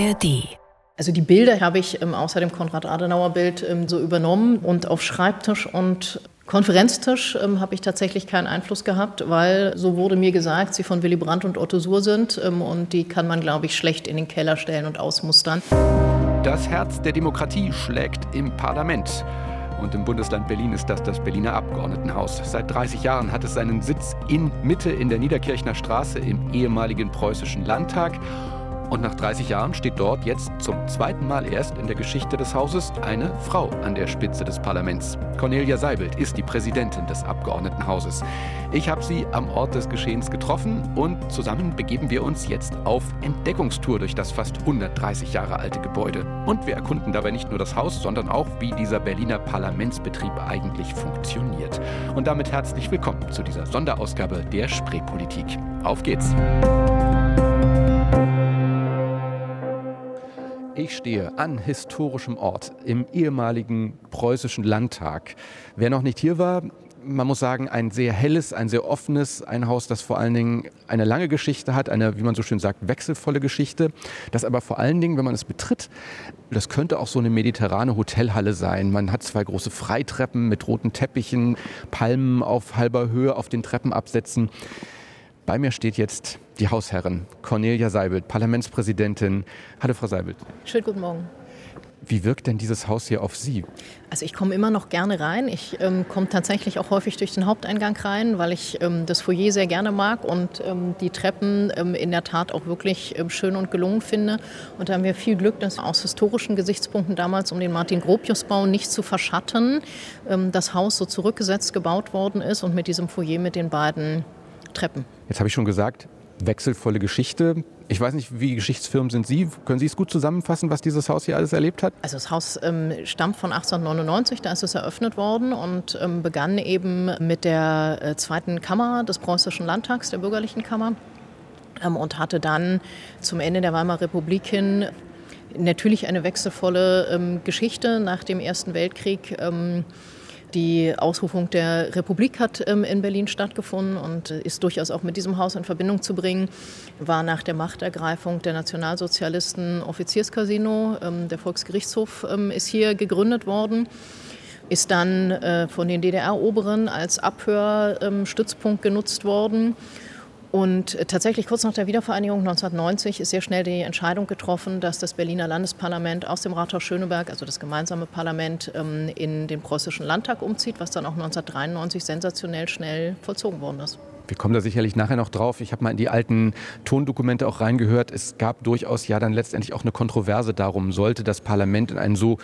ARD. Also die Bilder habe ich ähm, außer dem Konrad-Adenauer-Bild ähm, so übernommen und auf Schreibtisch und Konferenztisch ähm, habe ich tatsächlich keinen Einfluss gehabt, weil so wurde mir gesagt, sie von Willy Brandt und Otto Suhr sind ähm, und die kann man, glaube ich, schlecht in den Keller stellen und ausmustern. Das Herz der Demokratie schlägt im Parlament. Und im Bundesland Berlin ist das das Berliner Abgeordnetenhaus. Seit 30 Jahren hat es seinen Sitz in Mitte in der Niederkirchner Straße im ehemaligen preußischen Landtag. Und nach 30 Jahren steht dort jetzt zum zweiten Mal erst in der Geschichte des Hauses eine Frau an der Spitze des Parlaments. Cornelia Seibelt ist die Präsidentin des Abgeordnetenhauses. Ich habe sie am Ort des Geschehens getroffen und zusammen begeben wir uns jetzt auf Entdeckungstour durch das fast 130 Jahre alte Gebäude. Und wir erkunden dabei nicht nur das Haus, sondern auch, wie dieser Berliner Parlamentsbetrieb eigentlich funktioniert. Und damit herzlich willkommen zu dieser Sonderausgabe der Spreepolitik. Auf geht's! Ich stehe an historischem Ort im ehemaligen preußischen Landtag. Wer noch nicht hier war, man muss sagen, ein sehr helles, ein sehr offenes, ein Haus, das vor allen Dingen eine lange Geschichte hat, eine, wie man so schön sagt, wechselvolle Geschichte, das aber vor allen Dingen, wenn man es betritt, das könnte auch so eine mediterrane Hotelhalle sein. Man hat zwei große Freitreppen mit roten Teppichen, Palmen auf halber Höhe auf den Treppenabsätzen. Bei mir steht jetzt die Hausherrin Cornelia Seibelt, Parlamentspräsidentin. Hallo, Frau Seibelt. Schönen guten Morgen. Wie wirkt denn dieses Haus hier auf Sie? Also ich komme immer noch gerne rein. Ich ähm, komme tatsächlich auch häufig durch den Haupteingang rein, weil ich ähm, das Foyer sehr gerne mag und ähm, die Treppen ähm, in der Tat auch wirklich ähm, schön und gelungen finde. Und da haben wir viel Glück, dass aus historischen Gesichtspunkten damals, um den Martin-Gropius-Bau nicht zu verschatten, ähm, das Haus so zurückgesetzt gebaut worden ist und mit diesem Foyer mit den beiden Treppen. Jetzt habe ich schon gesagt, wechselvolle Geschichte. Ich weiß nicht, wie Geschichtsfirmen sind Sie? Können Sie es gut zusammenfassen, was dieses Haus hier alles erlebt hat? Also das Haus ähm, stammt von 1899, da ist es eröffnet worden und ähm, begann eben mit der äh, zweiten Kammer des preußischen Landtags, der bürgerlichen Kammer. Ähm, und hatte dann zum Ende der Weimarer Republik hin natürlich eine wechselvolle ähm, Geschichte nach dem Ersten Weltkrieg ähm, die Ausrufung der Republik hat ähm, in Berlin stattgefunden und äh, ist durchaus auch mit diesem Haus in Verbindung zu bringen. War nach der Machtergreifung der Nationalsozialisten Offizierscasino. Ähm, der Volksgerichtshof ähm, ist hier gegründet worden ist dann äh, von den DDR-Oberen als Abhörstützpunkt genutzt worden und tatsächlich kurz nach der Wiedervereinigung 1990 ist sehr schnell die Entscheidung getroffen, dass das Berliner Landesparlament aus dem Rathaus Schöneberg, also das gemeinsame Parlament, ähm, in den preußischen Landtag umzieht, was dann auch 1993 sensationell schnell vollzogen worden ist. Wir kommen da sicherlich nachher noch drauf. Ich habe mal in die alten Tondokumente auch reingehört. Es gab durchaus ja dann letztendlich auch eine Kontroverse darum, sollte das Parlament in einen so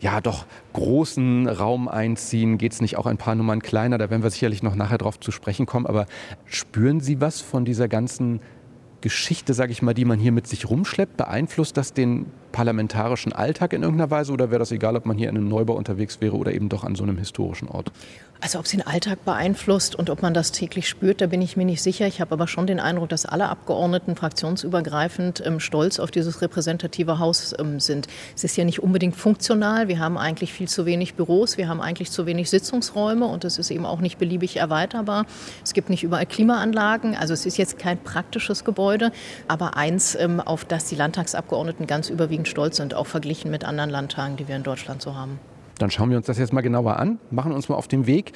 ja doch großen Raum einziehen, geht es nicht auch ein paar Nummern kleiner, da werden wir sicherlich noch nachher drauf zu sprechen kommen, aber spüren Sie was von dieser ganzen Geschichte, sage ich mal, die man hier mit sich rumschleppt? Beeinflusst das den parlamentarischen Alltag in irgendeiner Weise oder wäre das egal, ob man hier in einem Neubau unterwegs wäre oder eben doch an so einem historischen Ort? Also ob es den Alltag beeinflusst und ob man das täglich spürt, da bin ich mir nicht sicher. Ich habe aber schon den Eindruck, dass alle Abgeordneten fraktionsübergreifend ähm, stolz auf dieses repräsentative Haus ähm, sind. Es ist ja nicht unbedingt funktional. Wir haben eigentlich viel zu wenig Büros, wir haben eigentlich zu wenig Sitzungsräume und es ist eben auch nicht beliebig erweiterbar. Es gibt nicht überall Klimaanlagen. Also es ist jetzt kein praktisches Gebäude, aber eins, ähm, auf das die Landtagsabgeordneten ganz überwiegend stolz sind, auch verglichen mit anderen Landtagen, die wir in Deutschland so haben. Dann schauen wir uns das jetzt mal genauer an, machen uns mal auf den Weg.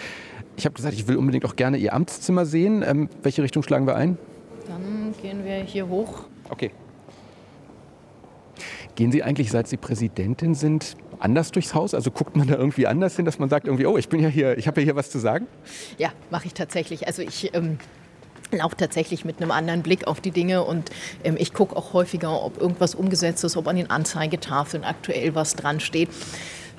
Ich habe gesagt, ich will unbedingt auch gerne Ihr Amtszimmer sehen. Ähm, welche Richtung schlagen wir ein? Dann gehen wir hier hoch. Okay. Gehen Sie eigentlich, seit Sie Präsidentin sind, anders durchs Haus? Also guckt man da irgendwie anders hin, dass man sagt irgendwie, oh, ich bin ja hier, ich habe ja hier was zu sagen? Ja, mache ich tatsächlich. Also ich ähm, laufe tatsächlich mit einem anderen Blick auf die Dinge und ähm, ich gucke auch häufiger, ob irgendwas umgesetzt ist, ob an den Anzeigetafeln aktuell was dran steht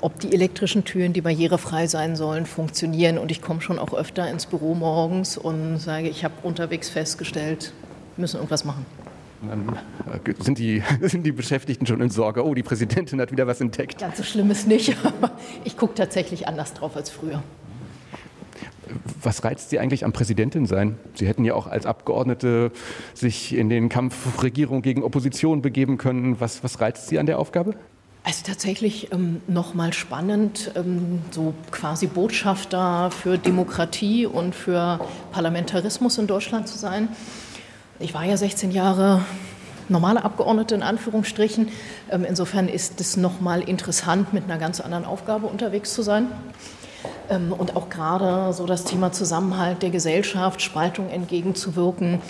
ob die elektrischen Türen, die barrierefrei sein sollen, funktionieren. Und ich komme schon auch öfter ins Büro morgens und sage, ich habe unterwegs festgestellt, wir müssen irgendwas machen. Dann äh, sind die, sind die Beschäftigten schon in Sorge, oh, die Präsidentin hat wieder was entdeckt. Ganz so schlimm ist nicht, aber ich gucke tatsächlich anders drauf als früher. Was reizt Sie eigentlich am Präsidentin sein? Sie hätten ja auch als Abgeordnete sich in den Kampf Regierung gegen Opposition begeben können. Was, was reizt Sie an der Aufgabe? Also tatsächlich ähm, nochmal spannend, ähm, so quasi Botschafter für Demokratie und für Parlamentarismus in Deutschland zu sein. Ich war ja 16 Jahre normale Abgeordnete in Anführungsstrichen. Ähm, insofern ist es nochmal interessant, mit einer ganz anderen Aufgabe unterwegs zu sein. Ähm, und auch gerade so das Thema Zusammenhalt der Gesellschaft, Spaltung entgegenzuwirken,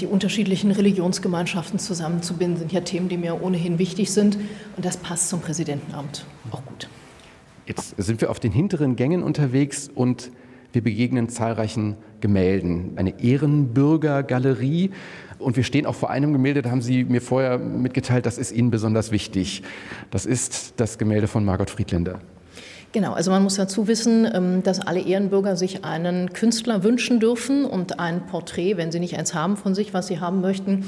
die unterschiedlichen Religionsgemeinschaften zusammenzubinden, sind ja Themen, die mir ohnehin wichtig sind. Und das passt zum Präsidentenamt auch gut. Jetzt sind wir auf den hinteren Gängen unterwegs und wir begegnen zahlreichen Gemälden. Eine Ehrenbürgergalerie. Und wir stehen auch vor einem Gemälde, da haben Sie mir vorher mitgeteilt, das ist Ihnen besonders wichtig. Das ist das Gemälde von Margot Friedländer. Genau, also man muss dazu wissen, ähm, dass alle Ehrenbürger sich einen Künstler wünschen dürfen und ein Porträt, wenn sie nicht eins haben von sich, was sie haben möchten,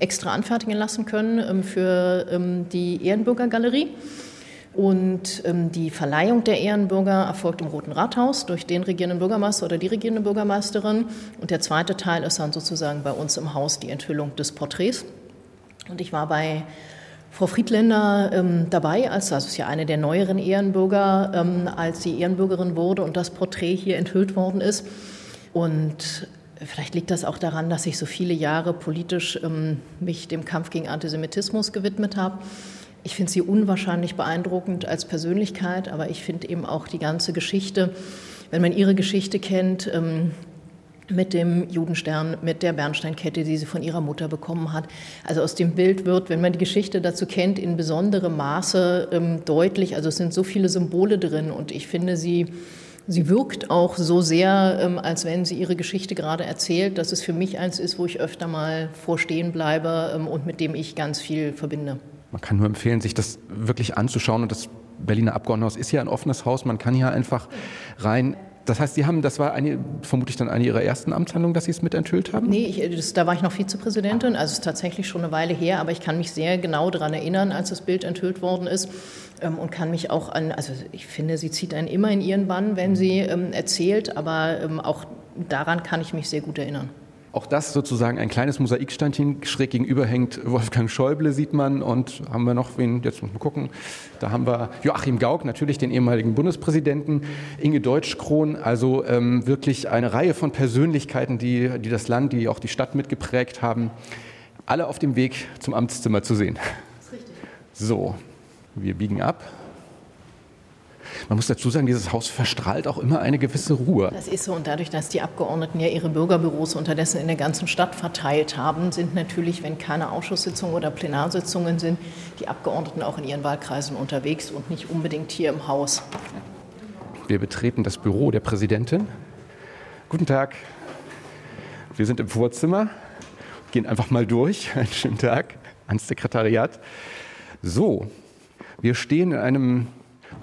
extra anfertigen lassen können ähm, für ähm, die Ehrenbürgergalerie. Und die Verleihung der Ehrenbürger erfolgt im Roten Rathaus durch den regierenden Bürgermeister oder die regierende Bürgermeisterin. Und der zweite Teil ist dann sozusagen bei uns im Haus die Enthüllung des Porträts. Und ich war bei Frau Friedländer ähm, dabei, als das ist ja eine der neueren Ehrenbürger, ähm, als sie Ehrenbürgerin wurde und das Porträt hier enthüllt worden ist. Und vielleicht liegt das auch daran, dass ich so viele Jahre politisch ähm, mich dem Kampf gegen Antisemitismus gewidmet habe. Ich finde sie unwahrscheinlich beeindruckend als Persönlichkeit, aber ich finde eben auch die ganze Geschichte, wenn man ihre Geschichte kennt, ähm, mit dem Judenstern, mit der Bernsteinkette, die sie von ihrer Mutter bekommen hat. Also aus dem Bild wird, wenn man die Geschichte dazu kennt, in besonderem Maße ähm, deutlich. Also es sind so viele Symbole drin und ich finde sie, sie wirkt auch so sehr, ähm, als wenn sie ihre Geschichte gerade erzählt, dass es für mich eins ist, wo ich öfter mal vorstehen bleibe ähm, und mit dem ich ganz viel verbinde. Man kann nur empfehlen, sich das wirklich anzuschauen und das Berliner Abgeordnetenhaus ist ja ein offenes Haus. Man kann hier einfach rein. Das heißt, Sie haben, das war eine, vermutlich dann eine Ihrer ersten Amtshandlungen, dass Sie es mit enthüllt haben? Nee, ich, das, da war ich noch Vizepräsidentin, also es ist tatsächlich schon eine Weile her, aber ich kann mich sehr genau daran erinnern, als das Bild enthüllt worden ist ähm, und kann mich auch an, also ich finde, sie zieht einen immer in ihren Bann, wenn sie ähm, erzählt, aber ähm, auch daran kann ich mich sehr gut erinnern. Auch das sozusagen ein kleines Mosaiksteinchen. Schräg gegenüber hängt Wolfgang Schäuble, sieht man. Und haben wir noch wen, jetzt muss man gucken. Da haben wir Joachim Gauck, natürlich den ehemaligen Bundespräsidenten, Inge Deutschkron. Also ähm, wirklich eine Reihe von Persönlichkeiten, die, die das Land, die auch die Stadt mitgeprägt haben. Alle auf dem Weg zum Amtszimmer zu sehen. Das ist richtig. So, wir biegen ab. Man muss dazu sagen, dieses Haus verstrahlt auch immer eine gewisse Ruhe. Das ist so. Und dadurch, dass die Abgeordneten ja ihre Bürgerbüros unterdessen in der ganzen Stadt verteilt haben, sind natürlich, wenn keine Ausschusssitzungen oder Plenarsitzungen sind, die Abgeordneten auch in ihren Wahlkreisen unterwegs und nicht unbedingt hier im Haus. Wir betreten das Büro der Präsidentin. Guten Tag. Wir sind im Vorzimmer, gehen einfach mal durch. Einen schönen Tag ans Sekretariat. So, wir stehen in einem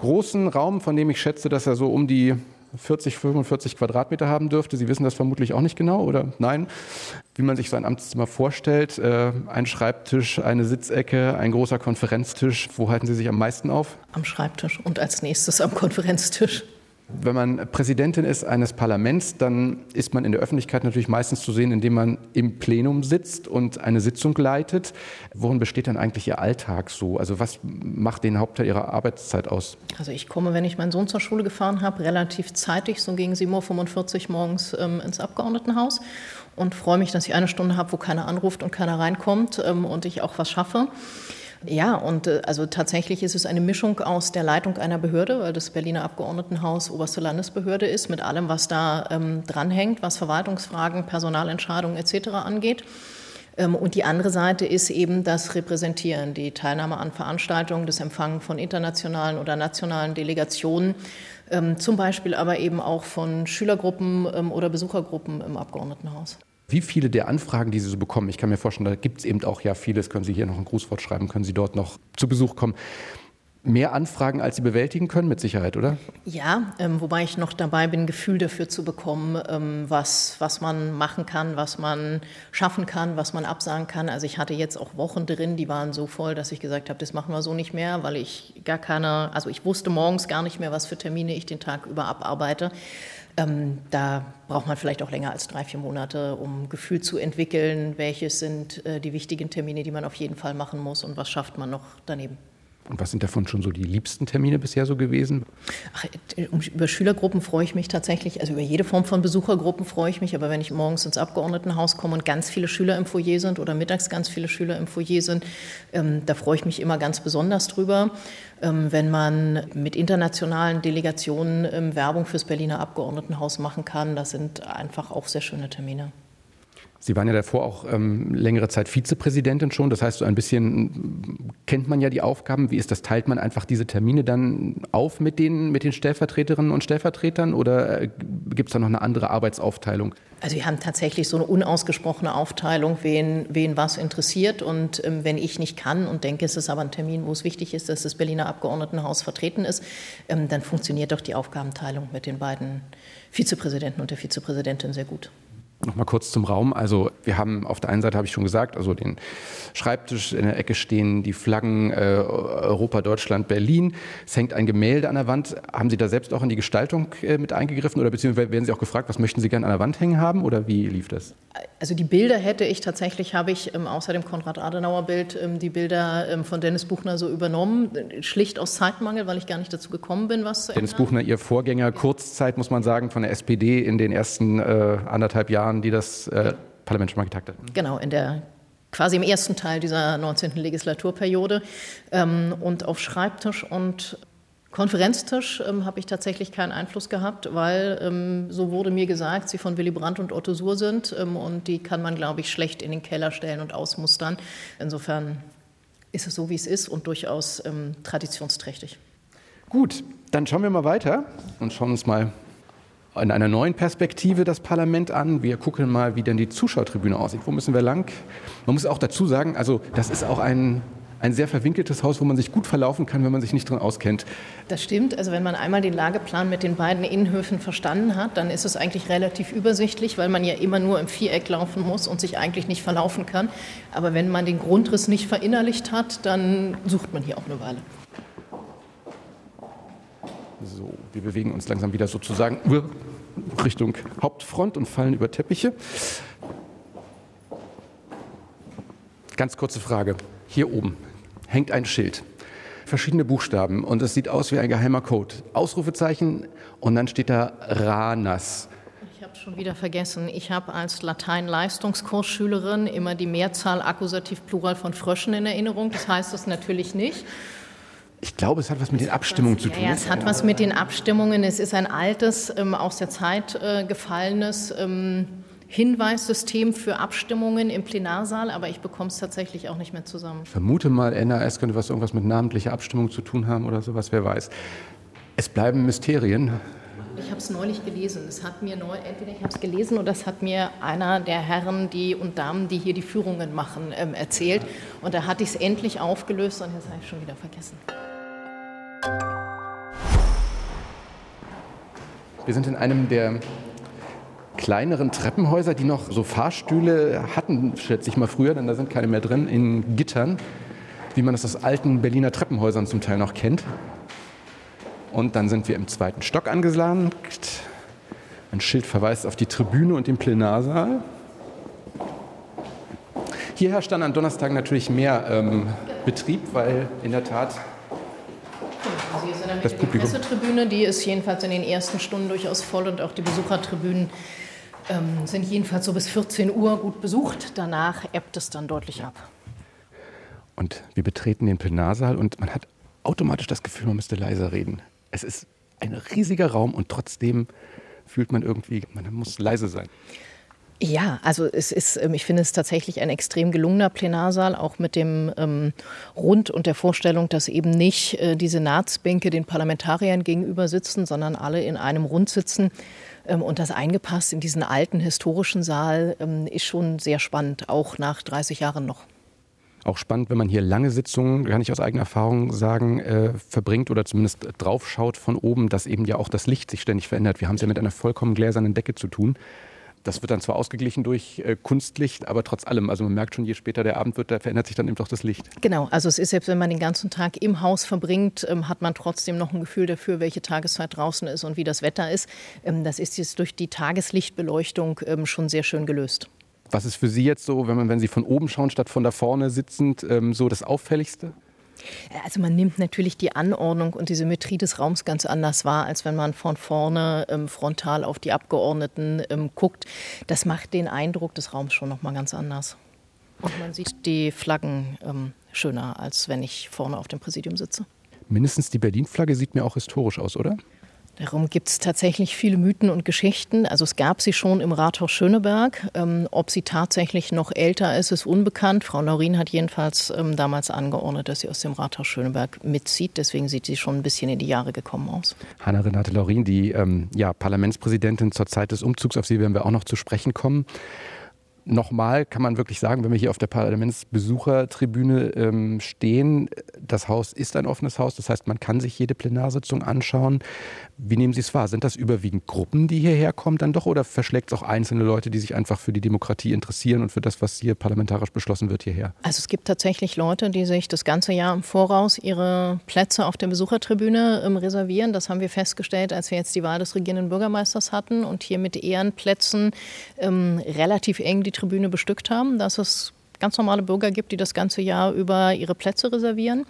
großen Raum, von dem ich schätze, dass er so um die 40, 45 Quadratmeter haben dürfte. Sie wissen das vermutlich auch nicht genau, oder nein? Wie man sich so ein Amtszimmer vorstellt. Äh, ein Schreibtisch, eine Sitzecke, ein großer Konferenztisch. Wo halten Sie sich am meisten auf? Am Schreibtisch und als nächstes am Konferenztisch. Wenn man Präsidentin ist eines Parlaments, dann ist man in der Öffentlichkeit natürlich meistens zu sehen, indem man im Plenum sitzt und eine Sitzung leitet. Worin besteht dann eigentlich Ihr Alltag so? Also was macht den Hauptteil Ihrer Arbeitszeit aus? Also ich komme, wenn ich meinen Sohn zur Schule gefahren habe, relativ zeitig, so gegen 7.45 Uhr morgens ähm, ins Abgeordnetenhaus und freue mich, dass ich eine Stunde habe, wo keiner anruft und keiner reinkommt ähm, und ich auch was schaffe. Ja, und äh, also tatsächlich ist es eine Mischung aus der Leitung einer Behörde, weil das Berliner Abgeordnetenhaus oberste Landesbehörde ist, mit allem, was da ähm, dranhängt, was Verwaltungsfragen, Personalentscheidungen etc. angeht. Ähm, und die andere Seite ist eben das Repräsentieren, die Teilnahme an Veranstaltungen, das Empfangen von internationalen oder nationalen Delegationen, ähm, zum Beispiel aber eben auch von Schülergruppen ähm, oder Besuchergruppen im Abgeordnetenhaus wie viele der Anfragen, die Sie so bekommen, ich kann mir vorstellen, da gibt es eben auch ja vieles, können Sie hier noch ein Grußwort schreiben, können Sie dort noch zu Besuch kommen. Mehr Anfragen, als Sie bewältigen können, mit Sicherheit, oder? Ja, ähm, wobei ich noch dabei bin, Gefühl dafür zu bekommen, ähm, was, was man machen kann, was man schaffen kann, was man absagen kann. Also ich hatte jetzt auch Wochen drin, die waren so voll, dass ich gesagt habe, das machen wir so nicht mehr, weil ich gar keine, also ich wusste morgens gar nicht mehr, was für Termine ich den Tag über abarbeite. Ähm, da braucht man vielleicht auch länger als drei, vier Monate, um Gefühl zu entwickeln, welches sind äh, die wichtigen Termine, die man auf jeden Fall machen muss und was schafft man noch daneben. Und was sind davon schon so die liebsten Termine bisher so gewesen? Ach, über Schülergruppen freue ich mich tatsächlich, also über jede Form von Besuchergruppen freue ich mich, aber wenn ich morgens ins Abgeordnetenhaus komme und ganz viele Schüler im Foyer sind oder mittags ganz viele Schüler im Foyer sind, ähm, da freue ich mich immer ganz besonders drüber. Ähm, wenn man mit internationalen Delegationen ähm, Werbung fürs Berliner Abgeordnetenhaus machen kann, das sind einfach auch sehr schöne Termine. Sie waren ja davor auch ähm, längere Zeit Vizepräsidentin schon. Das heißt, so ein bisschen kennt man ja die Aufgaben. Wie ist das? Teilt man einfach diese Termine dann auf mit den, mit den Stellvertreterinnen und Stellvertretern oder äh, gibt es da noch eine andere Arbeitsaufteilung? Also wir haben tatsächlich so eine unausgesprochene Aufteilung, wen, wen was interessiert. Und ähm, wenn ich nicht kann und denke, es ist aber ein Termin, wo es wichtig ist, dass das Berliner Abgeordnetenhaus vertreten ist, ähm, dann funktioniert doch die Aufgabenteilung mit den beiden Vizepräsidenten und der Vizepräsidentin sehr gut. Noch mal kurz zum Raum. Also wir haben auf der einen Seite habe ich schon gesagt, also den Schreibtisch in der Ecke stehen die Flaggen äh, Europa, Deutschland, Berlin. Es hängt ein Gemälde an der Wand. Haben Sie da selbst auch in die Gestaltung äh, mit eingegriffen oder beziehungsweise werden Sie auch gefragt, was möchten Sie gerne an der Wand hängen haben oder wie lief das? Also die Bilder hätte ich tatsächlich, habe ich ähm, außer dem Konrad-Adenauer-Bild ähm, die Bilder ähm, von Dennis Buchner so übernommen, schlicht aus Zeitmangel, weil ich gar nicht dazu gekommen bin, was zu Dennis Buchner, Ihr Vorgänger, Kurzzeit muss man sagen, von der SPD in den ersten äh, anderthalb Jahren Jahren, die das äh, Parlament schon mal getagt hat. Genau, in der quasi im ersten Teil dieser 19. Legislaturperiode. Ähm, und auf Schreibtisch und Konferenztisch ähm, habe ich tatsächlich keinen Einfluss gehabt, weil, ähm, so wurde mir gesagt, sie von Willy Brandt und Otto Suhr sind ähm, und die kann man, glaube ich, schlecht in den Keller stellen und ausmustern. Insofern ist es so, wie es ist und durchaus ähm, traditionsträchtig. Gut, dann schauen wir mal weiter und schauen uns mal in einer neuen Perspektive das Parlament an. Wir gucken mal, wie denn die Zuschauertribüne aussieht. Wo müssen wir lang? Man muss auch dazu sagen, also das ist auch ein, ein sehr verwinkeltes Haus, wo man sich gut verlaufen kann, wenn man sich nicht drin auskennt. Das stimmt. Also wenn man einmal den Lageplan mit den beiden Innenhöfen verstanden hat, dann ist es eigentlich relativ übersichtlich, weil man ja immer nur im Viereck laufen muss und sich eigentlich nicht verlaufen kann. Aber wenn man den Grundriss nicht verinnerlicht hat, dann sucht man hier auch eine Weile. So, wir bewegen uns langsam wieder sozusagen Richtung Hauptfront und fallen über Teppiche. Ganz kurze Frage. Hier oben hängt ein Schild. Verschiedene Buchstaben und es sieht aus wie ein geheimer Code. Ausrufezeichen und dann steht da RANAS. Ich habe schon wieder vergessen. Ich habe als Latein-Leistungskursschülerin immer die Mehrzahl Akkusativ Plural von Fröschen in Erinnerung. Das heißt das natürlich nicht. Ich glaube, es hat was mit den Abstimmungen zu tun. Ja, es hat was mit den Abstimmungen. Es ist ein altes, ähm, aus der Zeit äh, gefallenes ähm, Hinweissystem für Abstimmungen im Plenarsaal, aber ich bekomme es tatsächlich auch nicht mehr zusammen. Ich vermute mal, NAS könnte was irgendwas mit namentlicher Abstimmung zu tun haben oder sowas, wer weiß. Es bleiben Mysterien. Ich habe es neulich gelesen. Es hat mir neu, entweder ich habe es gelesen oder es hat mir einer der Herren die und Damen, die hier die Führungen machen, ähm, erzählt. Und da hatte ich es endlich aufgelöst und jetzt habe ich schon wieder vergessen. Wir sind in einem der kleineren Treppenhäuser, die noch so Fahrstühle hatten, schätze ich mal früher, denn da sind keine mehr drin, in Gittern, wie man das aus alten Berliner Treppenhäusern zum Teil noch kennt. Und dann sind wir im zweiten Stock angelangt. Ein Schild verweist auf die Tribüne und den Plenarsaal. Hier herrscht dann an Donnerstagen natürlich mehr ähm, Betrieb, weil in der Tat also hier sind dann das Publikum. Die Pressetribüne, die ist jedenfalls in den ersten Stunden durchaus voll und auch die Besuchertribünen ähm, sind jedenfalls so bis 14 Uhr gut besucht. Danach ebbt es dann deutlich ab. Und wir betreten den Plenarsaal und man hat automatisch das Gefühl, man müsste leiser reden. Es ist ein riesiger Raum und trotzdem fühlt man irgendwie, man muss leise sein. Ja, also es ist, ähm, ich finde es tatsächlich ein extrem gelungener Plenarsaal, auch mit dem ähm, Rund und der Vorstellung, dass eben nicht äh, die Senatsbänke den Parlamentariern gegenüber sitzen, sondern alle in einem Rund sitzen. Ähm, und das eingepasst in diesen alten historischen Saal ähm, ist schon sehr spannend, auch nach 30 Jahren noch. Auch spannend, wenn man hier lange Sitzungen, kann ich aus eigener Erfahrung sagen, äh, verbringt oder zumindest draufschaut von oben, dass eben ja auch das Licht sich ständig verändert. Wir haben es ja mit einer vollkommen gläsernen Decke zu tun. Das wird dann zwar ausgeglichen durch äh, Kunstlicht, aber trotz allem, also man merkt schon, je später der Abend wird, da verändert sich dann eben doch das Licht. Genau, also es ist selbst, wenn man den ganzen Tag im Haus verbringt, ähm, hat man trotzdem noch ein Gefühl dafür, welche Tageszeit draußen ist und wie das Wetter ist. Ähm, das ist jetzt durch die Tageslichtbeleuchtung ähm, schon sehr schön gelöst. Was ist für Sie jetzt so, wenn, man, wenn Sie von oben schauen, statt von da vorne sitzend, ähm, so das Auffälligste? Also man nimmt natürlich die Anordnung und die Symmetrie des Raums ganz anders wahr, als wenn man von vorne ähm, frontal auf die Abgeordneten ähm, guckt. Das macht den Eindruck des Raums schon noch mal ganz anders. Und man sieht die Flaggen ähm, schöner, als wenn ich vorne auf dem Präsidium sitze. Mindestens die Berlin-Flagge sieht mir auch historisch aus, oder? Darum gibt es tatsächlich viele Mythen und Geschichten. Also es gab sie schon im Rathaus Schöneberg. Ähm, ob sie tatsächlich noch älter ist, ist unbekannt. Frau Laurin hat jedenfalls ähm, damals angeordnet, dass sie aus dem Rathaus Schöneberg mitzieht. Deswegen sieht sie schon ein bisschen in die Jahre gekommen aus. Hanna-Renate Laurin, die ähm, ja, Parlamentspräsidentin zur Zeit des Umzugs, auf sie werden wir auch noch zu sprechen kommen nochmal kann man wirklich sagen, wenn wir hier auf der Parlamentsbesuchertribüne ähm, stehen, das Haus ist ein offenes Haus, das heißt, man kann sich jede Plenarsitzung anschauen. Wie nehmen Sie es wahr? Sind das überwiegend Gruppen, die hierher kommen dann doch oder verschlägt es auch einzelne Leute, die sich einfach für die Demokratie interessieren und für das, was hier parlamentarisch beschlossen wird, hierher? Also es gibt tatsächlich Leute, die sich das ganze Jahr im Voraus ihre Plätze auf der Besuchertribüne ähm, reservieren. Das haben wir festgestellt, als wir jetzt die Wahl des regierenden Bürgermeisters hatten und hier mit Ehrenplätzen ähm, relativ eng die die Tribüne bestückt haben, dass es ganz normale Bürger gibt, die das ganze Jahr über ihre Plätze reservieren.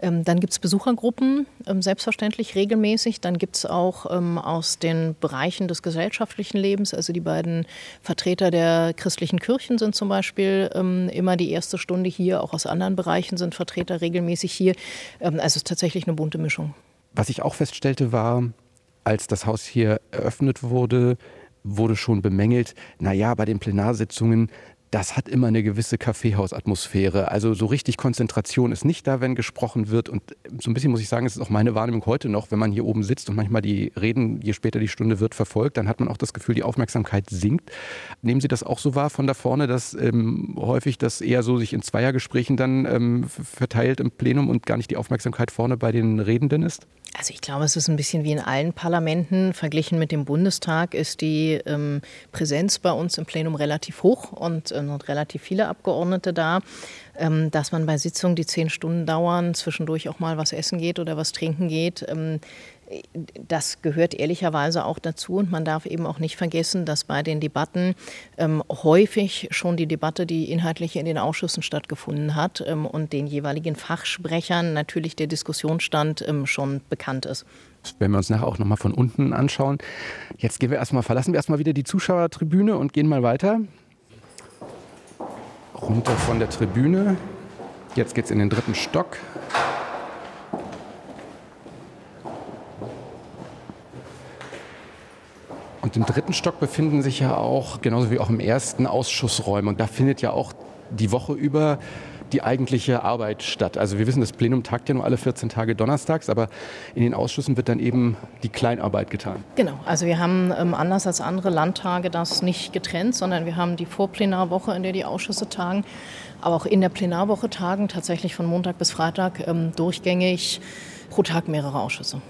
Ähm, dann gibt es Besuchergruppen, ähm, selbstverständlich regelmäßig. Dann gibt es auch ähm, aus den Bereichen des gesellschaftlichen Lebens, also die beiden Vertreter der christlichen Kirchen sind zum Beispiel ähm, immer die erste Stunde hier. Auch aus anderen Bereichen sind Vertreter regelmäßig hier. Ähm, also es ist tatsächlich eine bunte Mischung. Was ich auch feststellte, war, als das Haus hier eröffnet wurde, wurde schon bemängelt, naja, bei den Plenarsitzungen, das hat immer eine gewisse Kaffeehausatmosphäre. Also so richtig Konzentration ist nicht da, wenn gesprochen wird. Und so ein bisschen muss ich sagen, es ist auch meine Wahrnehmung heute noch, wenn man hier oben sitzt und manchmal die Reden, je später die Stunde wird, verfolgt, dann hat man auch das Gefühl, die Aufmerksamkeit sinkt. Nehmen Sie das auch so wahr von da vorne, dass ähm, häufig das eher so sich in Zweiergesprächen dann ähm, verteilt im Plenum und gar nicht die Aufmerksamkeit vorne bei den Redenden ist? Also ich glaube, es ist ein bisschen wie in allen Parlamenten. Verglichen mit dem Bundestag ist die ähm, Präsenz bei uns im Plenum relativ hoch und äh, relativ viele Abgeordnete da. Ähm, dass man bei Sitzungen, die zehn Stunden dauern, zwischendurch auch mal was essen geht oder was trinken geht, ähm, das gehört ehrlicherweise auch dazu. Und man darf eben auch nicht vergessen, dass bei den Debatten ähm, häufig schon die Debatte, die inhaltlich in den Ausschüssen stattgefunden hat und den jeweiligen Fachsprechern natürlich der Diskussionsstand schon bekannt ist. Werden wir uns nachher auch nochmal von unten anschauen. Jetzt gehen wir erstmal, verlassen wir erstmal wieder die Zuschauertribüne und gehen mal weiter. Runter von der Tribüne. Jetzt geht es in den dritten Stock. Und im dritten Stock befinden sich ja auch, genauso wie auch im ersten, Ausschussräume. Und da findet ja auch die Woche über die eigentliche Arbeit statt. Also wir wissen, das Plenum tagt ja nur alle 14 Tage donnerstags, aber in den Ausschüssen wird dann eben die Kleinarbeit getan. Genau, also wir haben ähm, anders als andere Landtage das nicht getrennt, sondern wir haben die Vorplenarwoche, in der die Ausschüsse tagen, aber auch in der Plenarwoche tagen tatsächlich von Montag bis Freitag ähm, durchgängig pro Tag mehrere Ausschüsse.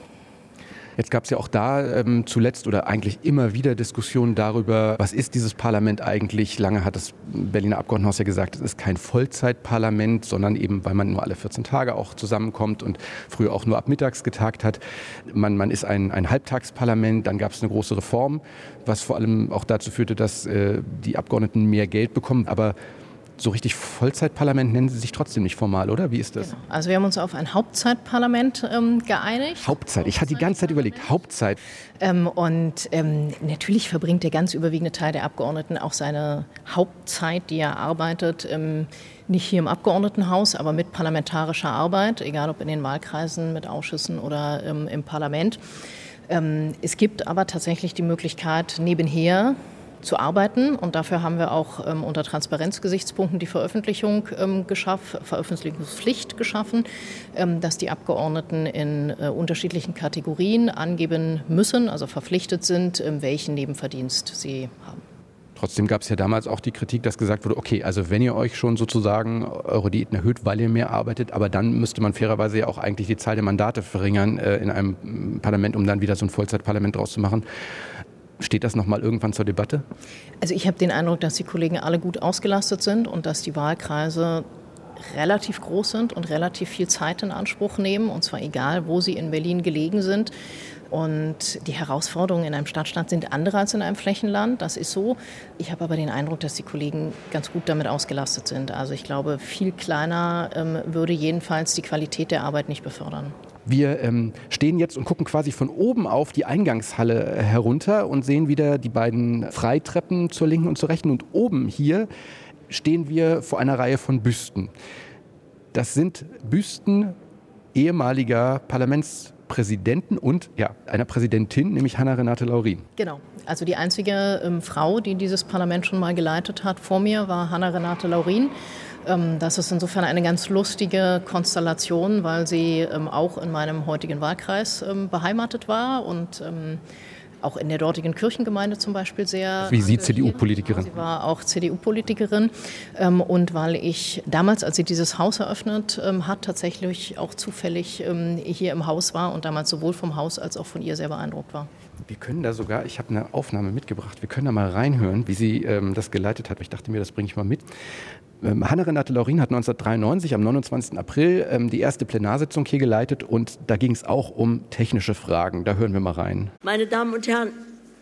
Jetzt gab es ja auch da ähm, zuletzt oder eigentlich immer wieder Diskussionen darüber, was ist dieses Parlament eigentlich? Lange hat das Berliner Abgeordnetenhaus ja gesagt, es ist kein Vollzeitparlament, sondern eben, weil man nur alle 14 Tage auch zusammenkommt und früher auch nur ab mittags getagt hat. Man, man ist ein, ein Halbtagsparlament, dann gab es eine große Reform, was vor allem auch dazu führte, dass äh, die Abgeordneten mehr Geld bekommen. Aber so richtig Vollzeitparlament nennen Sie sich trotzdem nicht formal, oder? Wie ist das? Genau. Also wir haben uns auf ein Hauptzeitparlament ähm, geeinigt. Hauptzeit. Ich hatte die ganze Zeit überlegt, Hauptzeit. Ähm, und ähm, natürlich verbringt der ganz überwiegende Teil der Abgeordneten auch seine Hauptzeit, die er arbeitet, ähm, nicht hier im Abgeordnetenhaus, aber mit parlamentarischer Arbeit, egal ob in den Wahlkreisen, mit Ausschüssen oder ähm, im Parlament. Ähm, es gibt aber tatsächlich die Möglichkeit, nebenher zu arbeiten. Und dafür haben wir auch ähm, unter Transparenzgesichtspunkten die Veröffentlichung ähm, geschaffen, Veröffentlichungspflicht geschaffen, ähm, dass die Abgeordneten in äh, unterschiedlichen Kategorien angeben müssen, also verpflichtet sind, ähm, welchen Nebenverdienst sie haben. Trotzdem gab es ja damals auch die Kritik, dass gesagt wurde, okay, also wenn ihr euch schon sozusagen eure Diäten erhöht, weil ihr mehr arbeitet, aber dann müsste man fairerweise ja auch eigentlich die Zahl der Mandate verringern äh, in einem Parlament, um dann wieder so ein Vollzeitparlament draus zu machen. Steht das nochmal irgendwann zur Debatte? Also ich habe den Eindruck, dass die Kollegen alle gut ausgelastet sind und dass die Wahlkreise relativ groß sind und relativ viel Zeit in Anspruch nehmen, und zwar egal, wo sie in Berlin gelegen sind. Und die Herausforderungen in einem Stadtstaat sind andere als in einem Flächenland. Das ist so. Ich habe aber den Eindruck, dass die Kollegen ganz gut damit ausgelastet sind. Also ich glaube, viel kleiner ähm, würde jedenfalls die Qualität der Arbeit nicht befördern. Wir ähm, stehen jetzt und gucken quasi von oben auf die Eingangshalle äh, herunter und sehen wieder die beiden Freitreppen zur linken und zur rechten. Und oben hier stehen wir vor einer Reihe von Büsten. Das sind Büsten ehemaliger Parlaments Präsidenten und ja, einer Präsidentin, nämlich Hanna-Renate Laurin. Genau. Also die einzige ähm, Frau, die dieses Parlament schon mal geleitet hat vor mir, war Hanna-Renate Laurin. Ähm, das ist insofern eine ganz lustige Konstellation, weil sie ähm, auch in meinem heutigen Wahlkreis ähm, beheimatet war und ähm, auch in der dortigen Kirchengemeinde zum Beispiel sehr. Wie Sie CDU-Politikerin? Sie war auch CDU-Politikerin. Ähm, und weil ich damals, als sie dieses Haus eröffnet ähm, hat, tatsächlich auch zufällig ähm, hier im Haus war und damals sowohl vom Haus als auch von ihr sehr beeindruckt war. Wir können da sogar, ich habe eine Aufnahme mitgebracht, wir können da mal reinhören, wie sie ähm, das geleitet hat. Ich dachte mir, das bringe ich mal mit. Ähm, Hanne-Renate Laurin hat 1993 am 29. April ähm, die erste Plenarsitzung hier geleitet und da ging es auch um technische Fragen. Da hören wir mal rein. Meine Damen und Herren,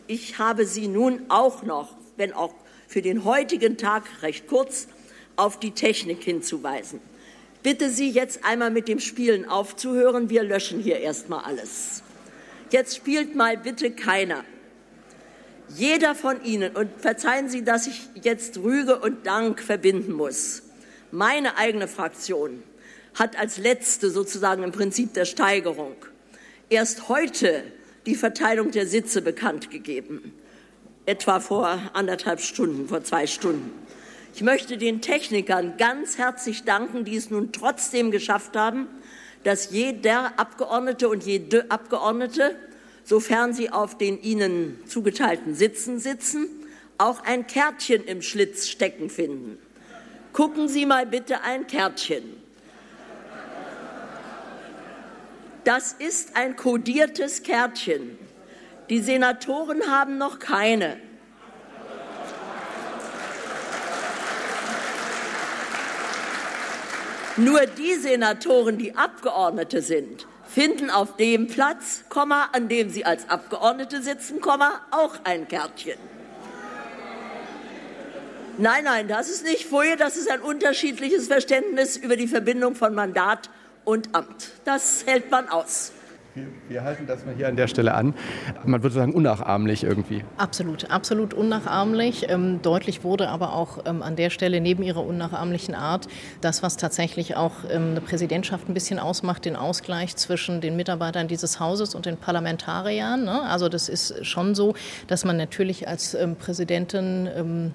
ich habe Sie nun auch noch, wenn auch für den heutigen Tag recht kurz, auf die Technik hinzuweisen. Bitte Sie jetzt einmal mit dem Spielen aufzuhören. Wir löschen hier erstmal alles. Jetzt spielt mal bitte keiner. Jeder von Ihnen, und verzeihen Sie, dass ich jetzt Rüge und Dank verbinden muss, meine eigene Fraktion hat als letzte sozusagen im Prinzip der Steigerung erst heute die Verteilung der Sitze bekannt gegeben, etwa vor anderthalb Stunden, vor zwei Stunden. Ich möchte den Technikern ganz herzlich danken, die es nun trotzdem geschafft haben, dass jeder Abgeordnete und jede Abgeordnete sofern Sie auf den Ihnen zugeteilten Sitzen sitzen, auch ein Kärtchen im Schlitz stecken finden. Gucken Sie mal bitte ein Kärtchen. Das ist ein kodiertes Kärtchen. Die Senatoren haben noch keine. Nur die Senatoren, die Abgeordnete sind, finden auf dem Platz, an dem Sie als Abgeordnete sitzen, auch ein Kärtchen. Nein, nein, das ist nicht Folie, das ist ein unterschiedliches Verständnis über die Verbindung von Mandat und Amt. Das hält man aus. Wir, wir, halten das mal hier an der Stelle an. Man würde sagen, unnachahmlich irgendwie. Absolut, absolut unnachahmlich. Ähm, deutlich wurde aber auch ähm, an der Stelle neben ihrer unnachahmlichen Art das, was tatsächlich auch ähm, eine Präsidentschaft ein bisschen ausmacht, den Ausgleich zwischen den Mitarbeitern dieses Hauses und den Parlamentariern. Ne? Also das ist schon so, dass man natürlich als ähm, Präsidentin ähm,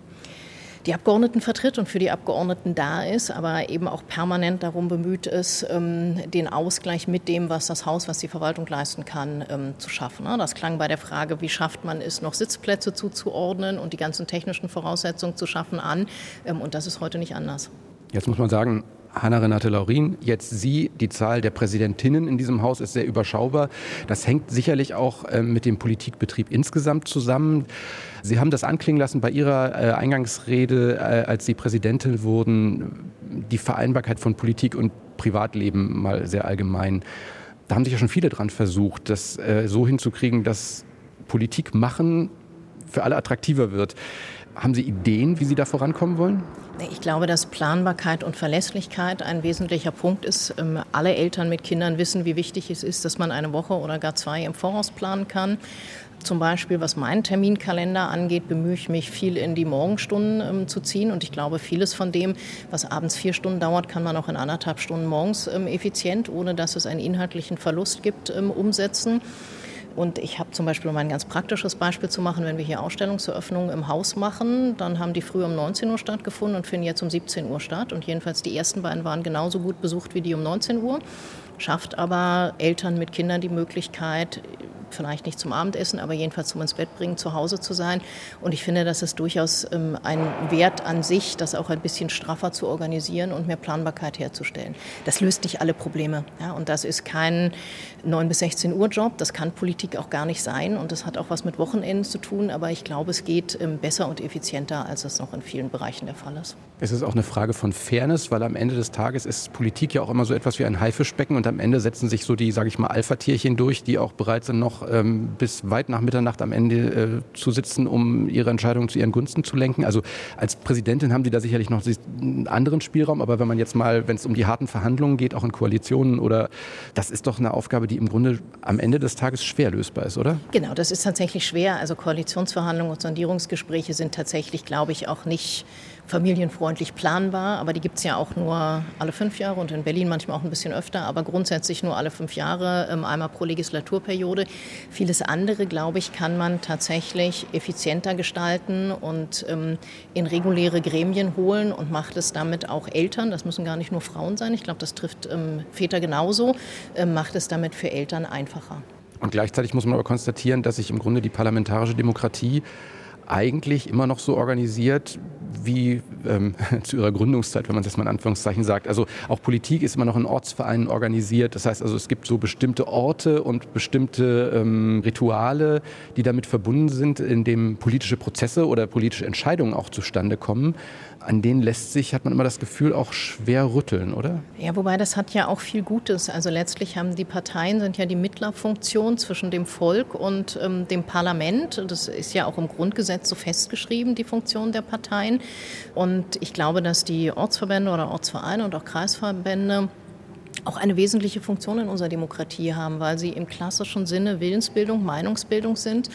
die Abgeordneten vertritt und für die Abgeordneten da ist, aber eben auch permanent darum bemüht ist, ähm, den Ausgleich mit dem, was das Haus, was die Verwaltung leisten kann, ähm, zu schaffen. Das klang bei der Frage, wie schafft man es, noch Sitzplätze zuzuordnen und die ganzen technischen Voraussetzungen zu schaffen an. Ähm, und das ist heute nicht anders. Jetzt muss man sagen, Hanna-Renate Laurin, jetzt Sie, die Zahl der Präsidentinnen in diesem Haus ist sehr überschaubar. Das hängt sicherlich auch mit dem Politikbetrieb insgesamt zusammen. Sie haben das anklingen lassen bei Ihrer äh, Eingangsrede, äh, als Sie Präsidentin wurden, die Vereinbarkeit von Politik und Privatleben mal sehr allgemein. Da haben sich ja schon viele dran versucht, das äh, so hinzukriegen, dass Politik machen für alle attraktiver wird. Haben Sie Ideen, wie Sie da vorankommen wollen? Ich glaube, dass Planbarkeit und Verlässlichkeit ein wesentlicher Punkt ist. Ähm, alle Eltern mit Kindern wissen, wie wichtig es ist, dass man eine Woche oder gar zwei im Voraus planen kann. Zum Beispiel, was meinen Terminkalender angeht, bemühe ich mich viel in die Morgenstunden ähm, zu ziehen. Und ich glaube, vieles von dem, was abends vier Stunden dauert, kann man auch in anderthalb Stunden morgens ähm, effizient, ohne dass es einen inhaltlichen Verlust gibt, ähm, umsetzen. Und ich habe zum Beispiel, um ein ganz praktisches Beispiel zu machen, wenn wir hier Ausstellungseröffnungen im Haus machen, dann haben die früher um 19 Uhr stattgefunden und finden jetzt um 17 Uhr statt. Und jedenfalls die ersten beiden waren genauso gut besucht wie die um 19 Uhr. Schafft aber Eltern mit Kindern die Möglichkeit, vielleicht nicht zum Abendessen, aber jedenfalls zum ins Bett bringen, zu Hause zu sein. Und ich finde, das ist durchaus ähm, ein Wert an sich, das auch ein bisschen straffer zu organisieren und mehr Planbarkeit herzustellen. Das löst nicht alle Probleme. Ja, und das ist kein 9 bis 16 Uhr Job. Das kann Politik auch gar nicht sein. Und das hat auch was mit Wochenenden zu tun. Aber ich glaube, es geht ähm, besser und effizienter, als es noch in vielen Bereichen der Fall ist. Es ist auch eine Frage von Fairness, weil am Ende des Tages ist Politik ja auch immer so etwas wie ein Haifischbecken und am Ende setzen sich so die, sage ich mal, Alpha-Tierchen durch, die auch bereit sind, noch ähm, bis weit nach Mitternacht am Ende äh, zu sitzen, um ihre Entscheidungen zu ihren Gunsten zu lenken. Also als Präsidentin haben Sie da sicherlich noch einen anderen Spielraum, aber wenn man jetzt mal, wenn es um die harten Verhandlungen geht, auch in Koalitionen oder das ist doch eine Aufgabe, die im Grunde am Ende des Tages schwer lösbar ist, oder? Genau, das ist tatsächlich schwer. Also Koalitionsverhandlungen und Sondierungsgespräche sind tatsächlich, glaube ich, auch nicht familienfreundlich planbar, aber die gibt es ja auch nur alle fünf Jahre und in Berlin manchmal auch ein bisschen öfter, aber grundsätzlich nur alle fünf Jahre, ähm, einmal pro Legislaturperiode. Vieles andere, glaube ich, kann man tatsächlich effizienter gestalten und ähm, in reguläre Gremien holen und macht es damit auch Eltern, das müssen gar nicht nur Frauen sein, ich glaube, das trifft ähm, Väter genauso, macht es damit für Eltern einfacher. Und gleichzeitig muss man aber konstatieren, dass sich im Grunde die parlamentarische Demokratie eigentlich immer noch so organisiert wie ähm, zu ihrer Gründungszeit, wenn man das mal in Anführungszeichen sagt. Also auch Politik ist immer noch in Ortsvereinen organisiert. Das heißt also, es gibt so bestimmte Orte und bestimmte ähm, Rituale, die damit verbunden sind, in dem politische Prozesse oder politische Entscheidungen auch zustande kommen an denen lässt sich, hat man immer das Gefühl, auch schwer rütteln, oder? Ja, wobei das hat ja auch viel Gutes. Also letztlich haben die Parteien sind ja die Mittlerfunktion zwischen dem Volk und ähm, dem Parlament. Das ist ja auch im Grundgesetz so festgeschrieben, die Funktion der Parteien. Und ich glaube, dass die Ortsverbände oder Ortsvereine und auch Kreisverbände auch eine wesentliche Funktion in unserer Demokratie haben, weil sie im klassischen Sinne Willensbildung, Meinungsbildung sind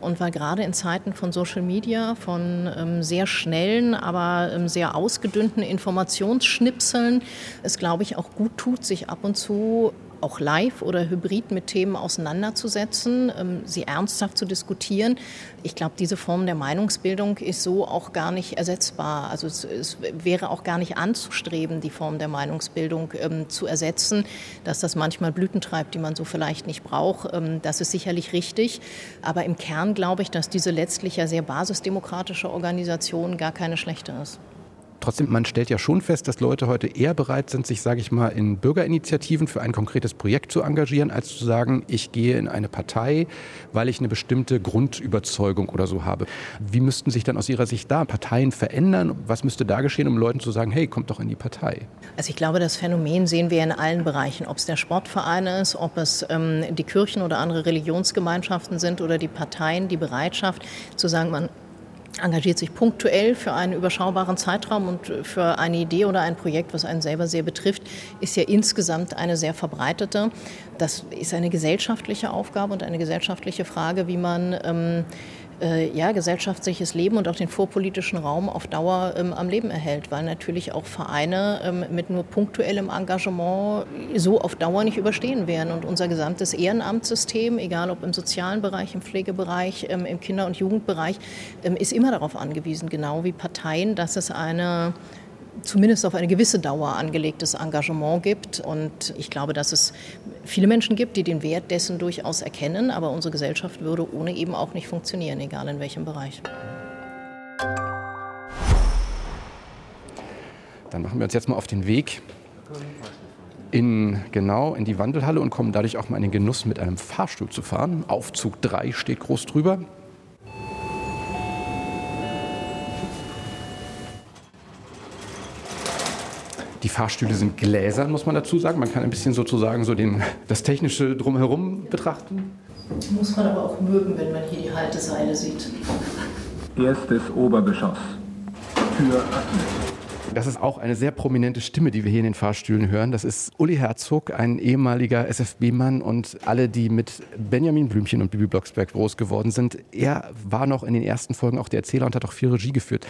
und weil gerade in Zeiten von Social Media, von ähm, sehr schnellen, aber ähm, sehr ausgedünnten Informationsschnipseln es, glaube ich, auch gut tut, sich ab und zu auch live oder hybrid mit Themen auseinanderzusetzen, ähm, sie ernsthaft zu diskutieren. Ich glaube, diese Form der Meinungsbildung ist so auch gar nicht ersetzbar. Also es, es wäre auch gar nicht anzustreben, die Form der Meinungsbildung ähm, zu ersetzen. Dass das manchmal Blüten treibt, die man so vielleicht nicht braucht, ähm, das ist sicherlich richtig. Aber im Kern glaube ich, dass diese letztlich ja sehr basisdemokratische Organisation gar keine schlechte ist. Trotzdem, man stellt ja schon fest, dass Leute heute eher bereit sind, sich, sage ich mal, in Bürgerinitiativen für ein konkretes Projekt zu engagieren, als zu sagen, ich gehe in eine Partei, weil ich eine bestimmte Grundüberzeugung oder so habe. Wie müssten sich dann aus Ihrer Sicht da Parteien verändern? Was müsste da geschehen, um Leuten zu sagen, hey, kommt doch in die Partei? Also ich glaube, das Phänomen sehen wir in allen Bereichen, ob es der Sportverein ist, ob es ähm, die Kirchen oder andere Religionsgemeinschaften sind oder die Parteien, die Bereitschaft zu sagen, man engagiert sich punktuell für einen überschaubaren Zeitraum und für eine Idee oder ein Projekt, was einen selber sehr betrifft, ist ja insgesamt eine sehr verbreitete. Das ist eine gesellschaftliche Aufgabe und eine gesellschaftliche Frage, wie man ähm, äh, ja, gesellschaftliches Leben und auch den vorpolitischen Raum auf Dauer ähm, am Leben erhält, weil natürlich auch Vereine ähm, mit nur punktuellem Engagement so auf Dauer nicht überstehen werden. Und unser gesamtes Ehrenamtssystem, egal ob im sozialen Bereich, im Pflegebereich, ähm, im Kinder- und Jugendbereich, ähm, ist immer darauf angewiesen, genau wie Parteien, dass es eine zumindest auf eine gewisse Dauer angelegtes Engagement gibt. Und ich glaube, dass es viele Menschen gibt, die den Wert dessen durchaus erkennen, aber unsere Gesellschaft würde ohne eben auch nicht funktionieren, egal in welchem Bereich. Dann machen wir uns jetzt mal auf den Weg in, genau, in die Wandelhalle und kommen dadurch auch mal in den Genuss, mit einem Fahrstuhl zu fahren. Aufzug 3 steht groß drüber. Die Fahrstühle sind gläsern, muss man dazu sagen. Man kann ein bisschen sozusagen so den, das Technische drumherum betrachten. Muss man aber auch mögen, wenn man hier die Halteseile sieht. Erstes Obergeschoss. Tür öffnen. Das ist auch eine sehr prominente Stimme, die wir hier in den Fahrstühlen hören. Das ist Uli Herzog, ein ehemaliger SFB-Mann und alle, die mit Benjamin Blümchen und Bibi Blocksberg groß geworden sind. Er war noch in den ersten Folgen auch der Erzähler und hat auch viel Regie geführt.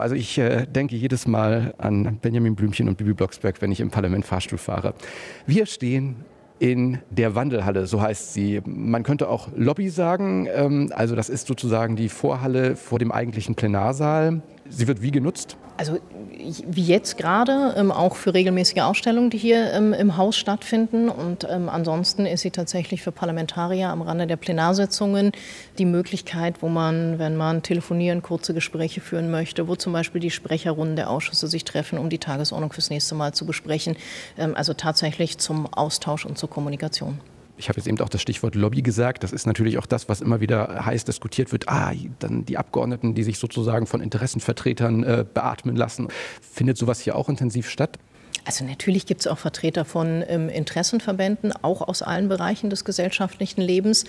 Also ich äh, denke jedes Mal an Benjamin Blümchen und Bibi Blocksberg, wenn ich im Parlament Fahrstuhl fahre. Wir stehen in der Wandelhalle, so heißt sie. Man könnte auch Lobby sagen. Ähm, also das ist sozusagen die Vorhalle vor dem eigentlichen Plenarsaal. Sie wird wie genutzt? Also wie jetzt gerade, ähm, auch für regelmäßige Ausstellungen, die hier ähm, im Haus stattfinden. Und ähm, ansonsten ist sie tatsächlich für Parlamentarier am Rande der Plenarsitzungen die Möglichkeit, wo man, wenn man telefonieren, kurze Gespräche führen möchte, wo zum Beispiel die Sprecherrunden der Ausschüsse sich treffen, um die Tagesordnung fürs nächste Mal zu besprechen. Ähm, also tatsächlich zum Austausch und zur Kommunikation. Ich habe jetzt eben auch das Stichwort Lobby gesagt. Das ist natürlich auch das, was immer wieder heiß diskutiert wird. Ah, dann die Abgeordneten, die sich sozusagen von Interessenvertretern äh, beatmen lassen. Findet sowas hier auch intensiv statt? Also natürlich gibt es auch Vertreter von ähm, Interessenverbänden, auch aus allen Bereichen des gesellschaftlichen Lebens.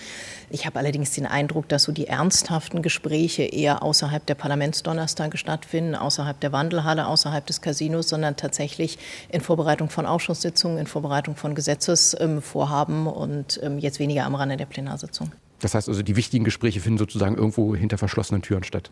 Ich habe allerdings den Eindruck, dass so die ernsthaften Gespräche eher außerhalb der Parlamentsdonnerstage stattfinden, außerhalb der Wandelhalle, außerhalb des Casinos, sondern tatsächlich in Vorbereitung von Ausschusssitzungen, in Vorbereitung von Gesetzesvorhaben ähm, und ähm, jetzt weniger am Rande der Plenarsitzung. Das heißt also, die wichtigen Gespräche finden sozusagen irgendwo hinter verschlossenen Türen statt.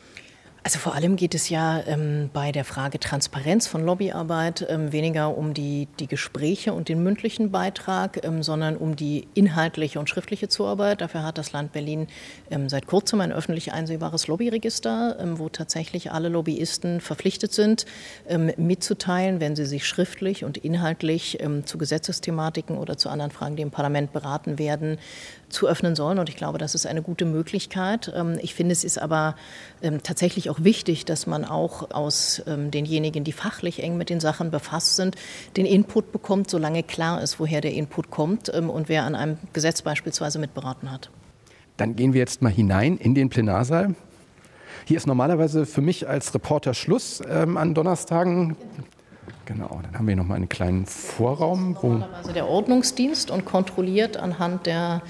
Also vor allem geht es ja ähm, bei der Frage Transparenz von Lobbyarbeit ähm, weniger um die, die Gespräche und den mündlichen Beitrag, ähm, sondern um die inhaltliche und schriftliche Zuarbeit. Dafür hat das Land Berlin ähm, seit kurzem ein öffentlich einsehbares Lobbyregister, ähm, wo tatsächlich alle Lobbyisten verpflichtet sind, ähm, mitzuteilen, wenn sie sich schriftlich und inhaltlich zu Gesetzesthematiken oder zu anderen Fragen, die im Parlament beraten werden, zu öffnen sollen. Und ich glaube, das ist eine gute Möglichkeit. Ich finde, es ist aber ähm, auch wichtig, dass man auch aus ähm, denjenigen, die fachlich eng mit den Sachen befasst sind, den Input bekommt, solange klar ist, woher der Input kommt und wer an einem Gesetz beispielsweise mitberaten hat. Dann gehen wir jetzt mal hinein in den Plenarsaal. Hier ist normalerweise für mich als Reporter Schluss ähm, an Donnerstagen. Genau, dann haben wir noch mal einen kleinen Vorraum. Normalerweise der Ordnungsdienst und kontrolliert anhand der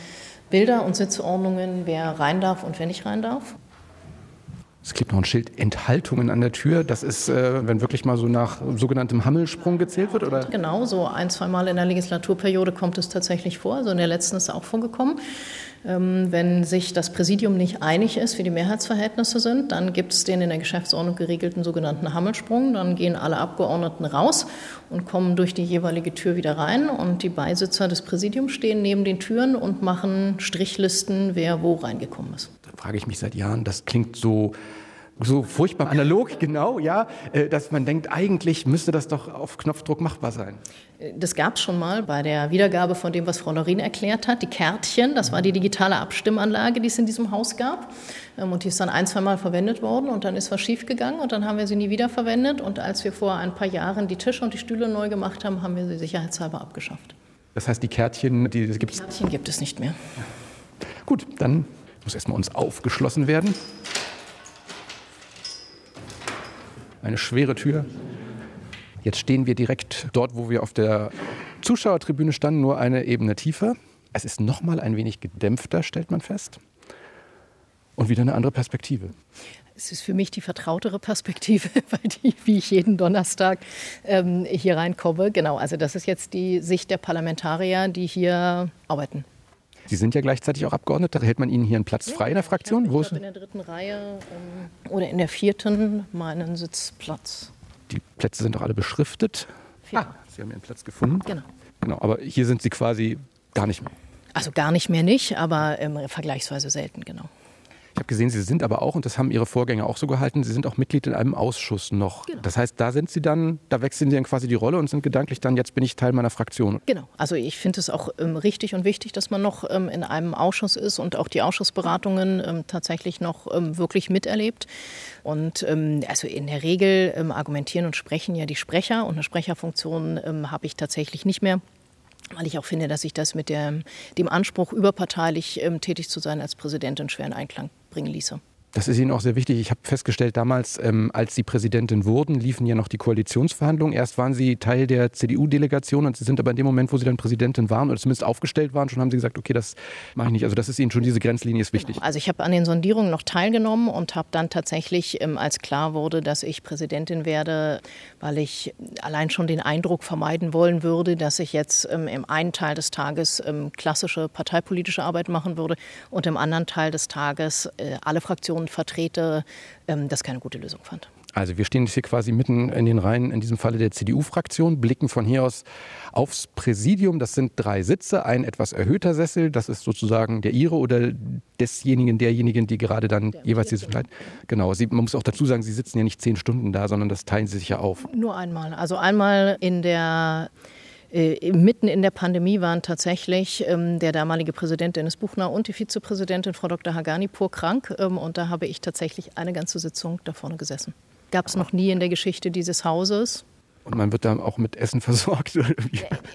Bilder und Sitzordnungen, wer rein darf und wer nicht rein darf. Es gibt noch ein Schild Enthaltungen an der Tür. Das ist, äh, wenn wirklich mal so nach sogenanntem Hammelsprung gezählt wird, oder? Genau, so ein, zwei Mal in der Legislaturperiode kommt es tatsächlich vor. Also in der letzten ist es auch vorgekommen. Ähm, wenn sich das Präsidium nicht einig ist, wie die Mehrheitsverhältnisse sind, dann gibt es den in der Geschäftsordnung geregelten sogenannten Hammelsprung. Dann gehen alle Abgeordneten raus und kommen durch die jeweilige Tür wieder rein. Und die Beisitzer des Präsidiums stehen neben den Türen und machen Strichlisten, wer wo reingekommen ist frage ich mich seit Jahren, das klingt so so furchtbar analog, genau, ja, äh, dass man denkt, eigentlich müsste das doch auf Knopfdruck machbar sein. Das gab es schon mal bei der Wiedergabe von dem, was Frau Lorin erklärt hat. Die Kärtchen, das war die digitale Abstimmanlage, die es in diesem Haus gab. Ähm, und die ist dann ein, zwei Mal verwendet worden und dann ist was schiefgegangen und dann haben wir sie nie wieder verwendet. Und als wir vor ein paar Jahren die Tische und die Stühle neu gemacht haben, haben wir sie sicherheitshalber abgeschafft. Das heißt, die Kärtchen, die gibt es. Kärtchen gibt es nicht mehr. Gut, dann muss erstmal uns aufgeschlossen werden. Eine schwere Tür. Jetzt stehen wir direkt dort, wo wir auf der Zuschauertribüne standen, nur eine Ebene tiefer. Es ist noch mal ein wenig gedämpfter, stellt man fest. Und wieder eine andere Perspektive. Es ist für mich die vertrautere Perspektive, weil die, wie ich jeden Donnerstag ähm, hier reinkomme. Genau, also das ist jetzt die Sicht der Parlamentarier, die hier arbeiten. Sie sind ja gleichzeitig auch Abgeordnete. Hält man Ihnen hier einen Platz frei in der Fraktion? Ich habe in der dritten Reihe ähm, oder in der vierten meinen Sitzplatz. Die Plätze sind doch alle beschriftet. Ah, Sie haben Ihren Platz gefunden. Genau. Genau, aber hier sind Sie quasi gar nicht mehr. Also gar nicht mehr nicht, aber ähm, vergleichsweise selten, genau. Ich habe gesehen, Sie sind aber auch, und das haben Ihre Vorgänger auch so gehalten, Sie sind auch Mitglied in einem Ausschuss noch. Genau. Das heißt, da sind Sie dann, da wechseln Sie dann quasi die Rolle und sind gedanklich dann, jetzt bin ich Teil meiner Fraktion. Genau. Also ich finde es auch ähm, richtig und wichtig, dass man noch ähm, in einem Ausschuss ist und auch die Ausschussberatungen ähm, tatsächlich noch ähm, wirklich miterlebt. Und ähm, also in der Regel ähm, argumentieren und sprechen ja die Sprecher und eine Sprecherfunktion habe ich tatsächlich nicht mehr weil ich auch finde, dass ich das mit der, dem Anspruch, überparteilich ähm, tätig zu sein als Präsidentin schwer in Einklang bringen ließe. Das ist Ihnen auch sehr wichtig. Ich habe festgestellt, damals, ähm, als Sie Präsidentin wurden, liefen ja noch die Koalitionsverhandlungen. Erst waren Sie Teil der CDU-Delegation und Sie sind aber in dem Moment, wo Sie dann Präsidentin waren oder zumindest aufgestellt waren, schon haben Sie gesagt, okay, das mache ich nicht. Also das ist Ihnen schon, diese Grenzlinie ist wichtig. Genau. Also ich habe an den Sondierungen noch teilgenommen und habe dann tatsächlich, ähm, als klar wurde, dass ich Präsidentin werde, weil ich allein schon den Eindruck vermeiden wollen würde, dass ich jetzt ähm, im einen Teil des Tages ähm, klassische parteipolitische Arbeit machen würde und im anderen Teil des Tages äh, alle Fraktionen vertrete, ähm, das keine gute Lösung fand. Also wir stehen jetzt hier quasi mitten in den Reihen, in diesem Falle der CDU-Fraktion, blicken von hier aus aufs Präsidium. Das sind drei Sitze, ein etwas erhöhter Sessel. Das ist sozusagen der Ihre oder desjenigen, derjenigen, die gerade dann der jeweils dieses Leid. Genau, Sie, man muss auch dazu sagen, Sie sitzen ja nicht zehn Stunden da, sondern das teilen Sie sich ja auf. Nur einmal. Also einmal in der äh, mitten in der Pandemie waren tatsächlich ähm, der damalige Präsident Dennis Buchner und die Vizepräsidentin Frau Dr. Haganipur krank. Ähm, und da habe ich tatsächlich eine ganze Sitzung da vorne gesessen. Gab es noch nie in der Geschichte dieses Hauses. Und man wird da auch mit Essen versorgt?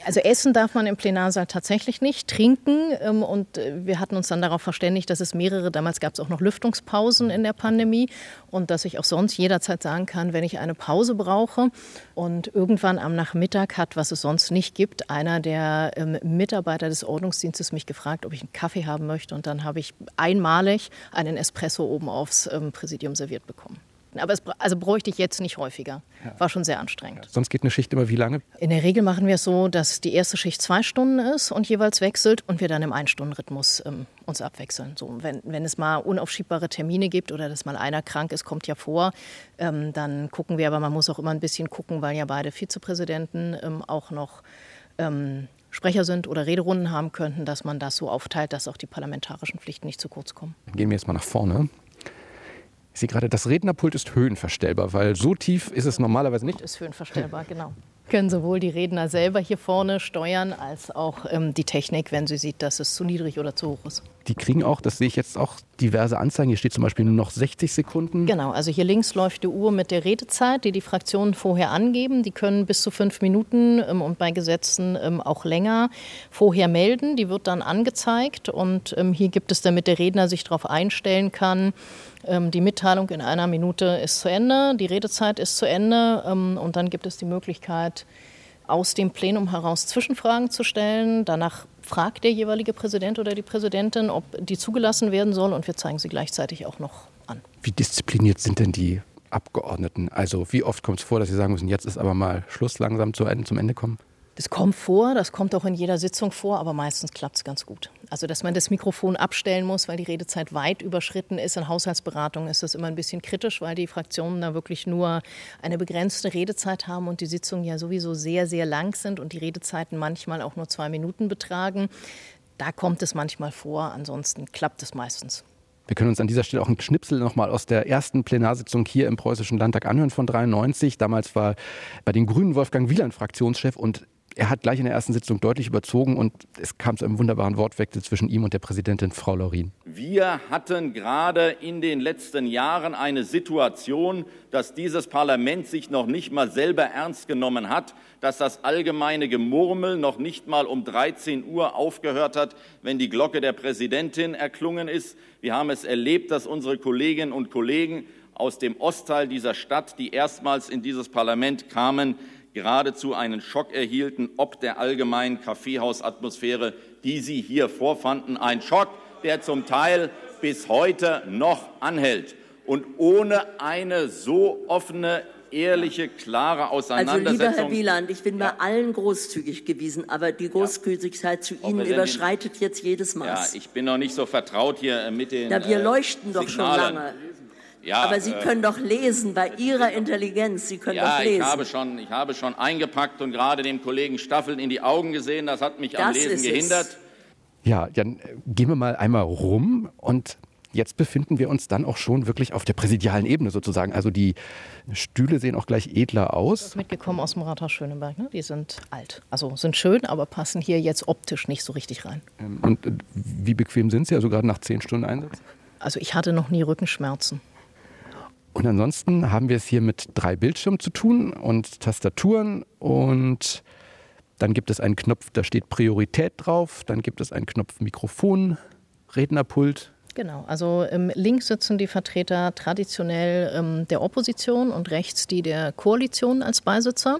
Also Essen darf man im Plenarsaal tatsächlich nicht, trinken. Ähm, und äh, wir hatten uns dann darauf verständigt, dass es mehrere, damals gab es auch noch Lüftungspausen in der Pandemie und dass ich auch sonst jederzeit sagen kann, wenn ich eine Pause brauche. Und irgendwann am Nachmittag hat, was es sonst nicht gibt, einer der ähm, Mitarbeiter des Ordnungsdienstes mich gefragt, ob ich einen Kaffee haben möchte. Und dann habe ich einmalig einen Espresso oben aufs ähm, Präsidium serviert bekommen. Aber es also bräuchte ich jetzt nicht häufiger. War schon sehr anstrengend. Ja, sonst geht eine Schicht immer wie lange? In der Regel machen wir es so, dass die erste Schicht zwei Stunden ist und jeweils wechselt und wir dann im Ein-Stunden-Rhythmus ähm, uns abwechseln. So, wenn, wenn es mal unaufschiebbare Termine gibt oder dass mal einer krank ist, kommt ja vor, ähm, dann gucken wir, aber man muss auch immer ein bisschen gucken, weil ja beide Vizepräsidenten ähm, auch noch ähm, Sprecher sind oder Rederunden haben könnten, dass man das so aufteilt, dass auch die parlamentarischen Pflichten nicht zu kurz kommen. Gehen wir jetzt mal nach vorne. Ich sehe gerade, das Rednerpult ist höhenverstellbar, weil so tief ist es normalerweise nicht. Ist höhenverstellbar, genau. Können sowohl die Redner selber hier vorne steuern, als auch ähm, die Technik, wenn sie sieht, dass es zu niedrig oder zu hoch ist. Die kriegen auch, das sehe ich jetzt auch, diverse Anzeigen. Hier steht zum Beispiel nur noch 60 Sekunden. Genau, also hier links läuft die Uhr mit der Redezeit, die die Fraktionen vorher angeben. Die können bis zu fünf Minuten ähm, und bei Gesetzen ähm, auch länger vorher melden. Die wird dann angezeigt und ähm, hier gibt es, damit der Redner sich darauf einstellen kann, ähm, die Mitteilung in einer Minute ist zu Ende, die Redezeit ist zu Ende ähm, und dann gibt es die Möglichkeit, aus dem Plenum heraus Zwischenfragen zu stellen. Danach fragt der jeweilige Präsident oder die Präsidentin, ob die zugelassen werden soll und wir zeigen sie gleichzeitig auch noch an. Wie diszipliniert sind denn die Abgeordneten? Also wie oft kommt es vor, dass sie sagen müssen, jetzt ist aber mal Schluss langsam zum Ende kommen? Das kommt vor, das kommt auch in jeder Sitzung vor, aber meistens klappt es ganz gut. Also, dass man das Mikrofon abstellen muss, weil die Redezeit weit überschritten ist. In Haushaltsberatungen ist das immer ein bisschen kritisch, weil die Fraktionen da wirklich nur eine begrenzte Redezeit haben und die Sitzungen ja sowieso sehr, sehr lang sind und die Redezeiten manchmal auch nur zwei Minuten betragen. Da kommt es manchmal vor, ansonsten klappt es meistens. Wir können uns an dieser Stelle auch einen Schnipsel nochmal aus der ersten Plenarsitzung hier im Preußischen Landtag anhören von 93. Damals war bei den Grünen Wolfgang Wieland Fraktionschef und er hat gleich in der ersten Sitzung deutlich überzogen und es kam zu einem wunderbaren Wortwechsel zwischen ihm und der Präsidentin Frau Laurin. Wir hatten gerade in den letzten Jahren eine Situation, dass dieses Parlament sich noch nicht mal selber ernst genommen hat, dass das allgemeine Gemurmel noch nicht mal um 13 Uhr aufgehört hat, wenn die Glocke der Präsidentin erklungen ist. Wir haben es erlebt, dass unsere Kolleginnen und Kollegen aus dem Ostteil dieser Stadt, die erstmals in dieses Parlament kamen, geradezu einen Schock erhielten ob der allgemeinen Kaffeehausatmosphäre, die sie hier vorfanden. Ein Schock, der zum Teil bis heute noch anhält. Und ohne eine so offene, ehrliche, klare Auseinandersetzung. Also lieber Herr Wieland, ich bin ja. bei allen großzügig gewesen, aber die Großzügigkeit zu Ihnen überschreitet jetzt jedes Maß. Ja, ich bin noch nicht so vertraut hier mit den. Ja, wir leuchten doch Signalen. schon lange. Ja, Aber Sie äh, können doch lesen bei Ihrer Intelligenz. Sie können ja, doch lesen. Ich habe, schon, ich habe schon eingepackt und gerade dem Kollegen Staffeln in die Augen gesehen. Das hat mich das am Lesen gehindert. Es. Ja, dann äh, gehen wir mal einmal rum und jetzt befinden wir uns dann auch schon wirklich auf der präsidialen Ebene sozusagen. Also die Stühle sehen auch gleich edler aus. Mitgekommen aus dem Rathaus Schöneberg. Ne? Die sind alt. Also sind schön, aber passen hier jetzt optisch nicht so richtig rein. Ähm, und äh, wie bequem sind Sie? Also gerade nach zehn Stunden Einsatz? Also ich hatte noch nie Rückenschmerzen. Und ansonsten haben wir es hier mit drei Bildschirmen zu tun und Tastaturen und dann gibt es einen Knopf, da steht Priorität drauf, dann gibt es einen Knopf Mikrofon, Rednerpult. Genau, also ähm, links sitzen die Vertreter traditionell ähm, der Opposition und rechts die der Koalition als Beisitzer.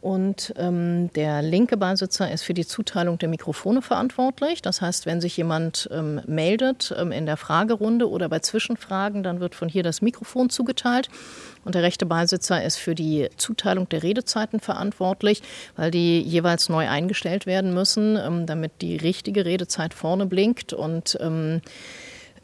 Und ähm, der linke Beisitzer ist für die Zuteilung der Mikrofone verantwortlich. Das heißt, wenn sich jemand ähm, meldet ähm, in der Fragerunde oder bei Zwischenfragen, dann wird von hier das Mikrofon zugeteilt. Und der rechte Beisitzer ist für die Zuteilung der Redezeiten verantwortlich, weil die jeweils neu eingestellt werden müssen, ähm, damit die richtige Redezeit vorne blinkt. Und ähm,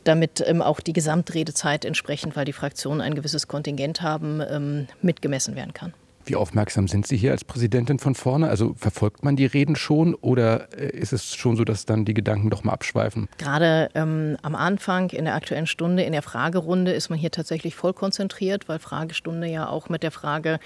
damit ähm, auch die Gesamtredezeit entsprechend, weil die Fraktionen ein gewisses Kontingent haben, mitgemessen werden kann. Wie aufmerksam sind Sie hier als Präsidentin von vorne? Also verfolgt man die Reden schon oder äh, ist es schon so, dass dann die Gedanken doch mal abschweifen? Gerade ähm, am Anfang in der aktuellen Stunde, in der Fragerunde ist man hier tatsächlich voll konzentriert, weil Fragestunde ja auch mit der Frage,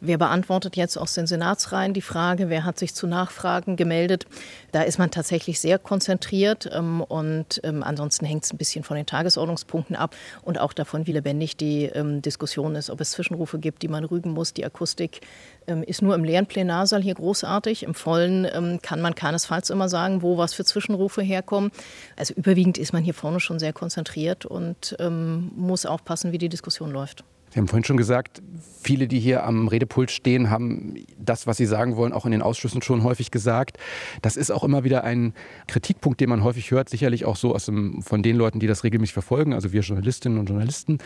wer beantwortet jetzt aus den Senatsreihen die Frage, wer hat sich zu Nachfragen gemeldet, da ist man tatsächlich sehr konzentriert ähm, und ähm, ansonsten hängt es ein bisschen von den Tagesordnungspunkten ab und auch davon, wie lebendig die ähm, Diskussion ist, ob es Zwischenrufe gibt, die man rügen muss, die Akustik ähm, ist nur im leeren Plenarsaal hier großartig. Im vollen ähm, kann man keinesfalls immer sagen, wo was für Zwischenrufe herkommen. Also überwiegend ist man hier vorne schon sehr konzentriert und ähm, muss aufpassen, wie die Diskussion läuft. Sie haben vorhin schon gesagt, viele, die hier am Redepult stehen, haben das, was sie sagen wollen, auch in den Ausschüssen schon häufig gesagt. Das ist auch immer wieder ein Kritikpunkt, den man häufig hört, sicherlich auch so aus dem, von den Leuten, die das regelmäßig verfolgen, also wir Journalistinnen und Journalisten,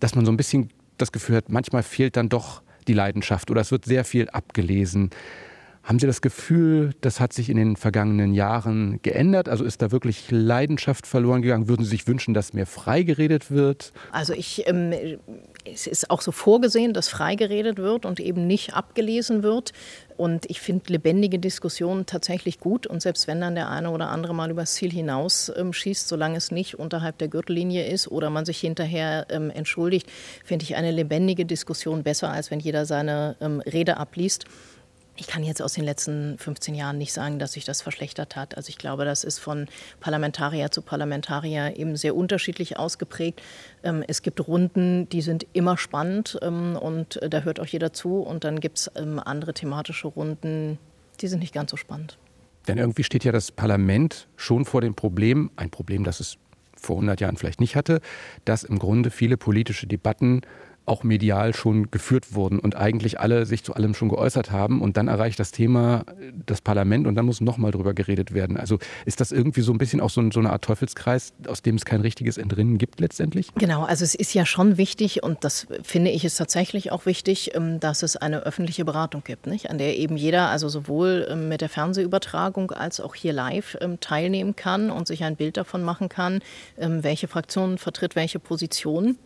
dass man so ein bisschen das Gefühl hat, manchmal fehlt dann doch die Leidenschaft oder es wird sehr viel abgelesen. Haben Sie das Gefühl, das hat sich in den vergangenen Jahren geändert? Also ist da wirklich Leidenschaft verloren gegangen? Würden Sie sich wünschen, dass mehr freigeredet wird? Also ich, ähm, es ist auch so vorgesehen, dass freigeredet wird und eben nicht abgelesen wird. Und ich finde lebendige Diskussionen tatsächlich gut. Und selbst wenn dann der eine oder andere mal übers Ziel hinaus ähm, schießt, solange es nicht unterhalb der Gürtellinie ist oder man sich hinterher ähm, entschuldigt, finde ich eine lebendige Diskussion besser, als wenn jeder seine ähm, Rede abliest. Ich kann jetzt aus den letzten 15 Jahren nicht sagen, dass sich das verschlechtert hat. Also ich glaube, das ist von Parlamentarier zu Parlamentarier eben sehr unterschiedlich ausgeprägt. Ähm, es gibt Runden, die sind immer spannend ähm, und äh, da hört auch jeder zu. Und dann gibt es ähm, andere thematische Runden, die sind nicht ganz so spannend. Denn irgendwie steht ja das Parlament schon vor dem Problem, ein Problem, das es vor 100 Jahren vielleicht nicht hatte, dass im Grunde viele politische Debatten auch medial schon geführt wurden und eigentlich alle sich zu allem schon geäußert haben und dann erreicht das Thema das Parlament und dann muss nochmal drüber geredet werden. Also ist das irgendwie so ein bisschen auch so, so eine Art Teufelskreis, aus dem es kein richtiges Entrinnen gibt letztendlich? Genau, also es ist ja schon wichtig und das finde ich ist tatsächlich auch wichtig, ähm, dass es eine öffentliche Beratung gibt, nicht? an der eben jeder, also sowohl ähm, mit der Fernsehübertragung als auch hier live ähm, teilnehmen kann und sich ein Bild davon machen kann, welche Fraktion vertritt welche Position.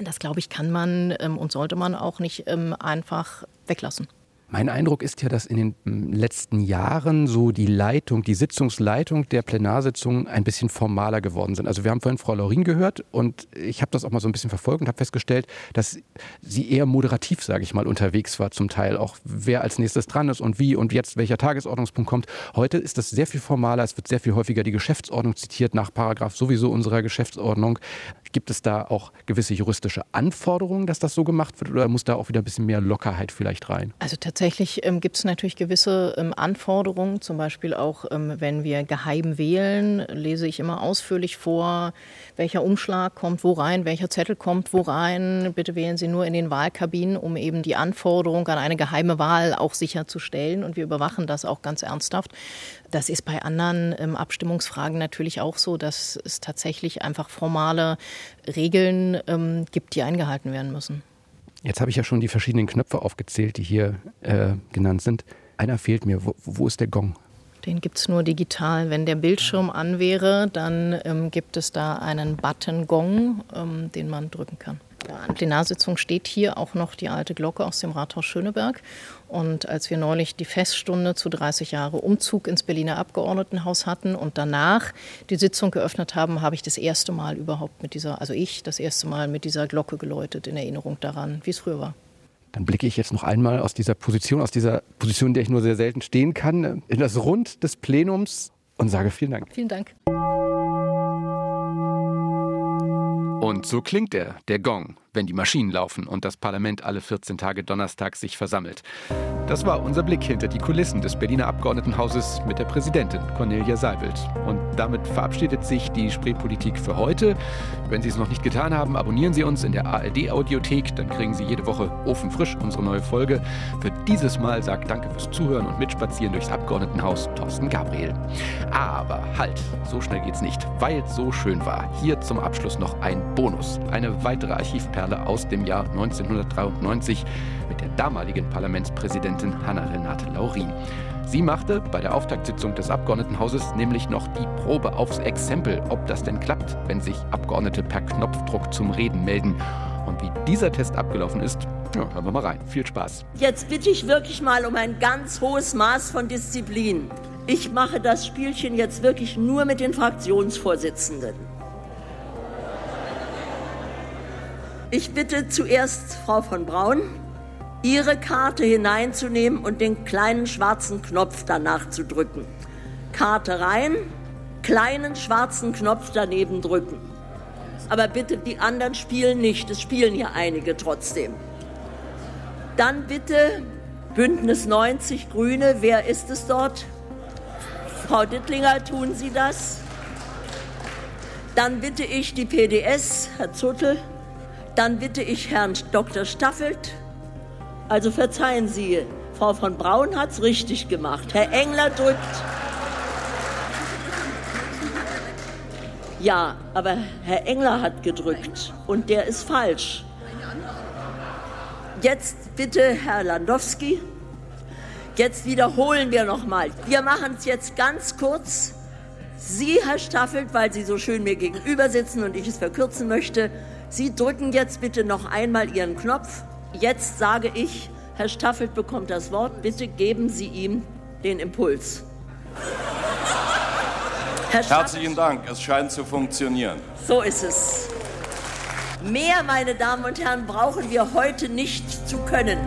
Das, glaube ich, kann man ähm, und sollte man auch nicht ähm, einfach weglassen. Mein Eindruck ist ja, dass in den hm, letzten Jahren so die Leitung, die Sitzungsleitung der Plenarsitzungen ein bisschen formaler geworden sind. Also wir haben vorhin Frau Laurin gehört und ich habe das auch mal so ein bisschen verfolgt und habe festgestellt, dass sie eher moderativ, sage ich mal, unterwegs war zum Teil. Auch wer als nächstes dran ist und wie und jetzt welcher Tagesordnungspunkt kommt. Heute ist das sehr viel formaler. Es wird sehr viel häufiger die Geschäftsordnung zitiert nach Paragraph sowieso unserer Geschäftsordnung. Gibt es da auch gewisse juristische Anforderungen, dass das so gemacht wird oder muss da auch wieder ein bisschen mehr Lockerheit vielleicht rein? Also tatsächlich ähm, gibt es natürlich gewisse ähm, Anforderungen, zum Beispiel auch, ähm, wenn wir geheim wählen, lese ich immer ausführlich vor, welcher Umschlag kommt wo rein, welcher Zettel kommt wo rein. Bitte wählen Sie nur in den Wahlkabinen, um eben die Anforderung an eine geheime Wahl auch sicherzustellen. Und wir überwachen das auch ganz ernsthaft. Das ist bei anderen ähm, Abstimmungsfragen natürlich auch so, dass es tatsächlich einfach formale Regeln ähm, gibt, die eingehalten werden müssen. Jetzt habe ich ja schon die verschiedenen Knöpfe aufgezählt, die hier äh, genannt sind. Einer fehlt mir. Wo, wo ist der Gong? Den gibt es nur digital. Wenn der Bildschirm an wäre, dann ähm, gibt es da einen Button Gong, ähm, den man drücken kann. An Plenarsitzung steht hier auch noch die alte Glocke aus dem Rathaus Schöneberg. Und als wir neulich die Feststunde zu 30 Jahre Umzug ins Berliner Abgeordnetenhaus hatten und danach die Sitzung geöffnet haben, habe ich das erste Mal überhaupt mit dieser, also ich das erste Mal mit dieser Glocke geläutet in Erinnerung daran, wie es früher war. Dann blicke ich jetzt noch einmal aus dieser Position, aus dieser Position, in der ich nur sehr selten stehen kann, in das Rund des Plenums und sage vielen Dank. Vielen Dank. Und so klingt er, der Gong wenn die Maschinen laufen und das Parlament alle 14 Tage donnerstags sich versammelt. Das war unser Blick hinter die Kulissen des Berliner Abgeordnetenhauses mit der Präsidentin Cornelia Seibelt. Und damit verabschiedet sich die Spreepolitik für heute. Wenn Sie es noch nicht getan haben, abonnieren Sie uns in der ARD-Audiothek. Dann kriegen Sie jede Woche ofenfrisch unsere neue Folge. Für dieses Mal sagt Danke fürs Zuhören und Mitspazieren durchs Abgeordnetenhaus Thorsten Gabriel. Aber halt, so schnell geht's nicht, weil es so schön war. Hier zum Abschluss noch ein Bonus. Eine weitere Archivperle Finale aus dem Jahr 1993 mit der damaligen Parlamentspräsidentin Hanna-Renate Laurin. Sie machte bei der Auftaktsitzung des Abgeordnetenhauses nämlich noch die Probe aufs Exempel, ob das denn klappt, wenn sich Abgeordnete per Knopfdruck zum Reden melden. Und wie dieser Test abgelaufen ist, ja, hören wir mal rein. Viel Spaß. Jetzt bitte ich wirklich mal um ein ganz hohes Maß von Disziplin. Ich mache das Spielchen jetzt wirklich nur mit den Fraktionsvorsitzenden. Ich bitte zuerst Frau von Braun, Ihre Karte hineinzunehmen und den kleinen schwarzen Knopf danach zu drücken. Karte rein, kleinen schwarzen Knopf daneben drücken. Aber bitte, die anderen spielen nicht. Es spielen hier einige trotzdem. Dann bitte Bündnis 90 Grüne. Wer ist es dort? Frau Dittlinger, tun Sie das? Dann bitte ich die PDS, Herr Zuttel. Dann bitte ich Herrn Dr. Staffelt. Also verzeihen Sie, Frau von Braun hat es richtig gemacht. Herr Engler drückt. Ja, aber Herr Engler hat gedrückt und der ist falsch. Jetzt bitte Herr Landowski. Jetzt wiederholen wir nochmal. Wir machen es jetzt ganz kurz. Sie, Herr Staffelt, weil Sie so schön mir gegenüber sitzen und ich es verkürzen möchte, Sie drücken jetzt bitte noch einmal Ihren Knopf. Jetzt sage ich, Herr Staffelt bekommt das Wort. Bitte geben Sie ihm den Impuls. Herzlichen Dank. Es scheint zu funktionieren. So ist es. Mehr, meine Damen und Herren, brauchen wir heute nicht zu können.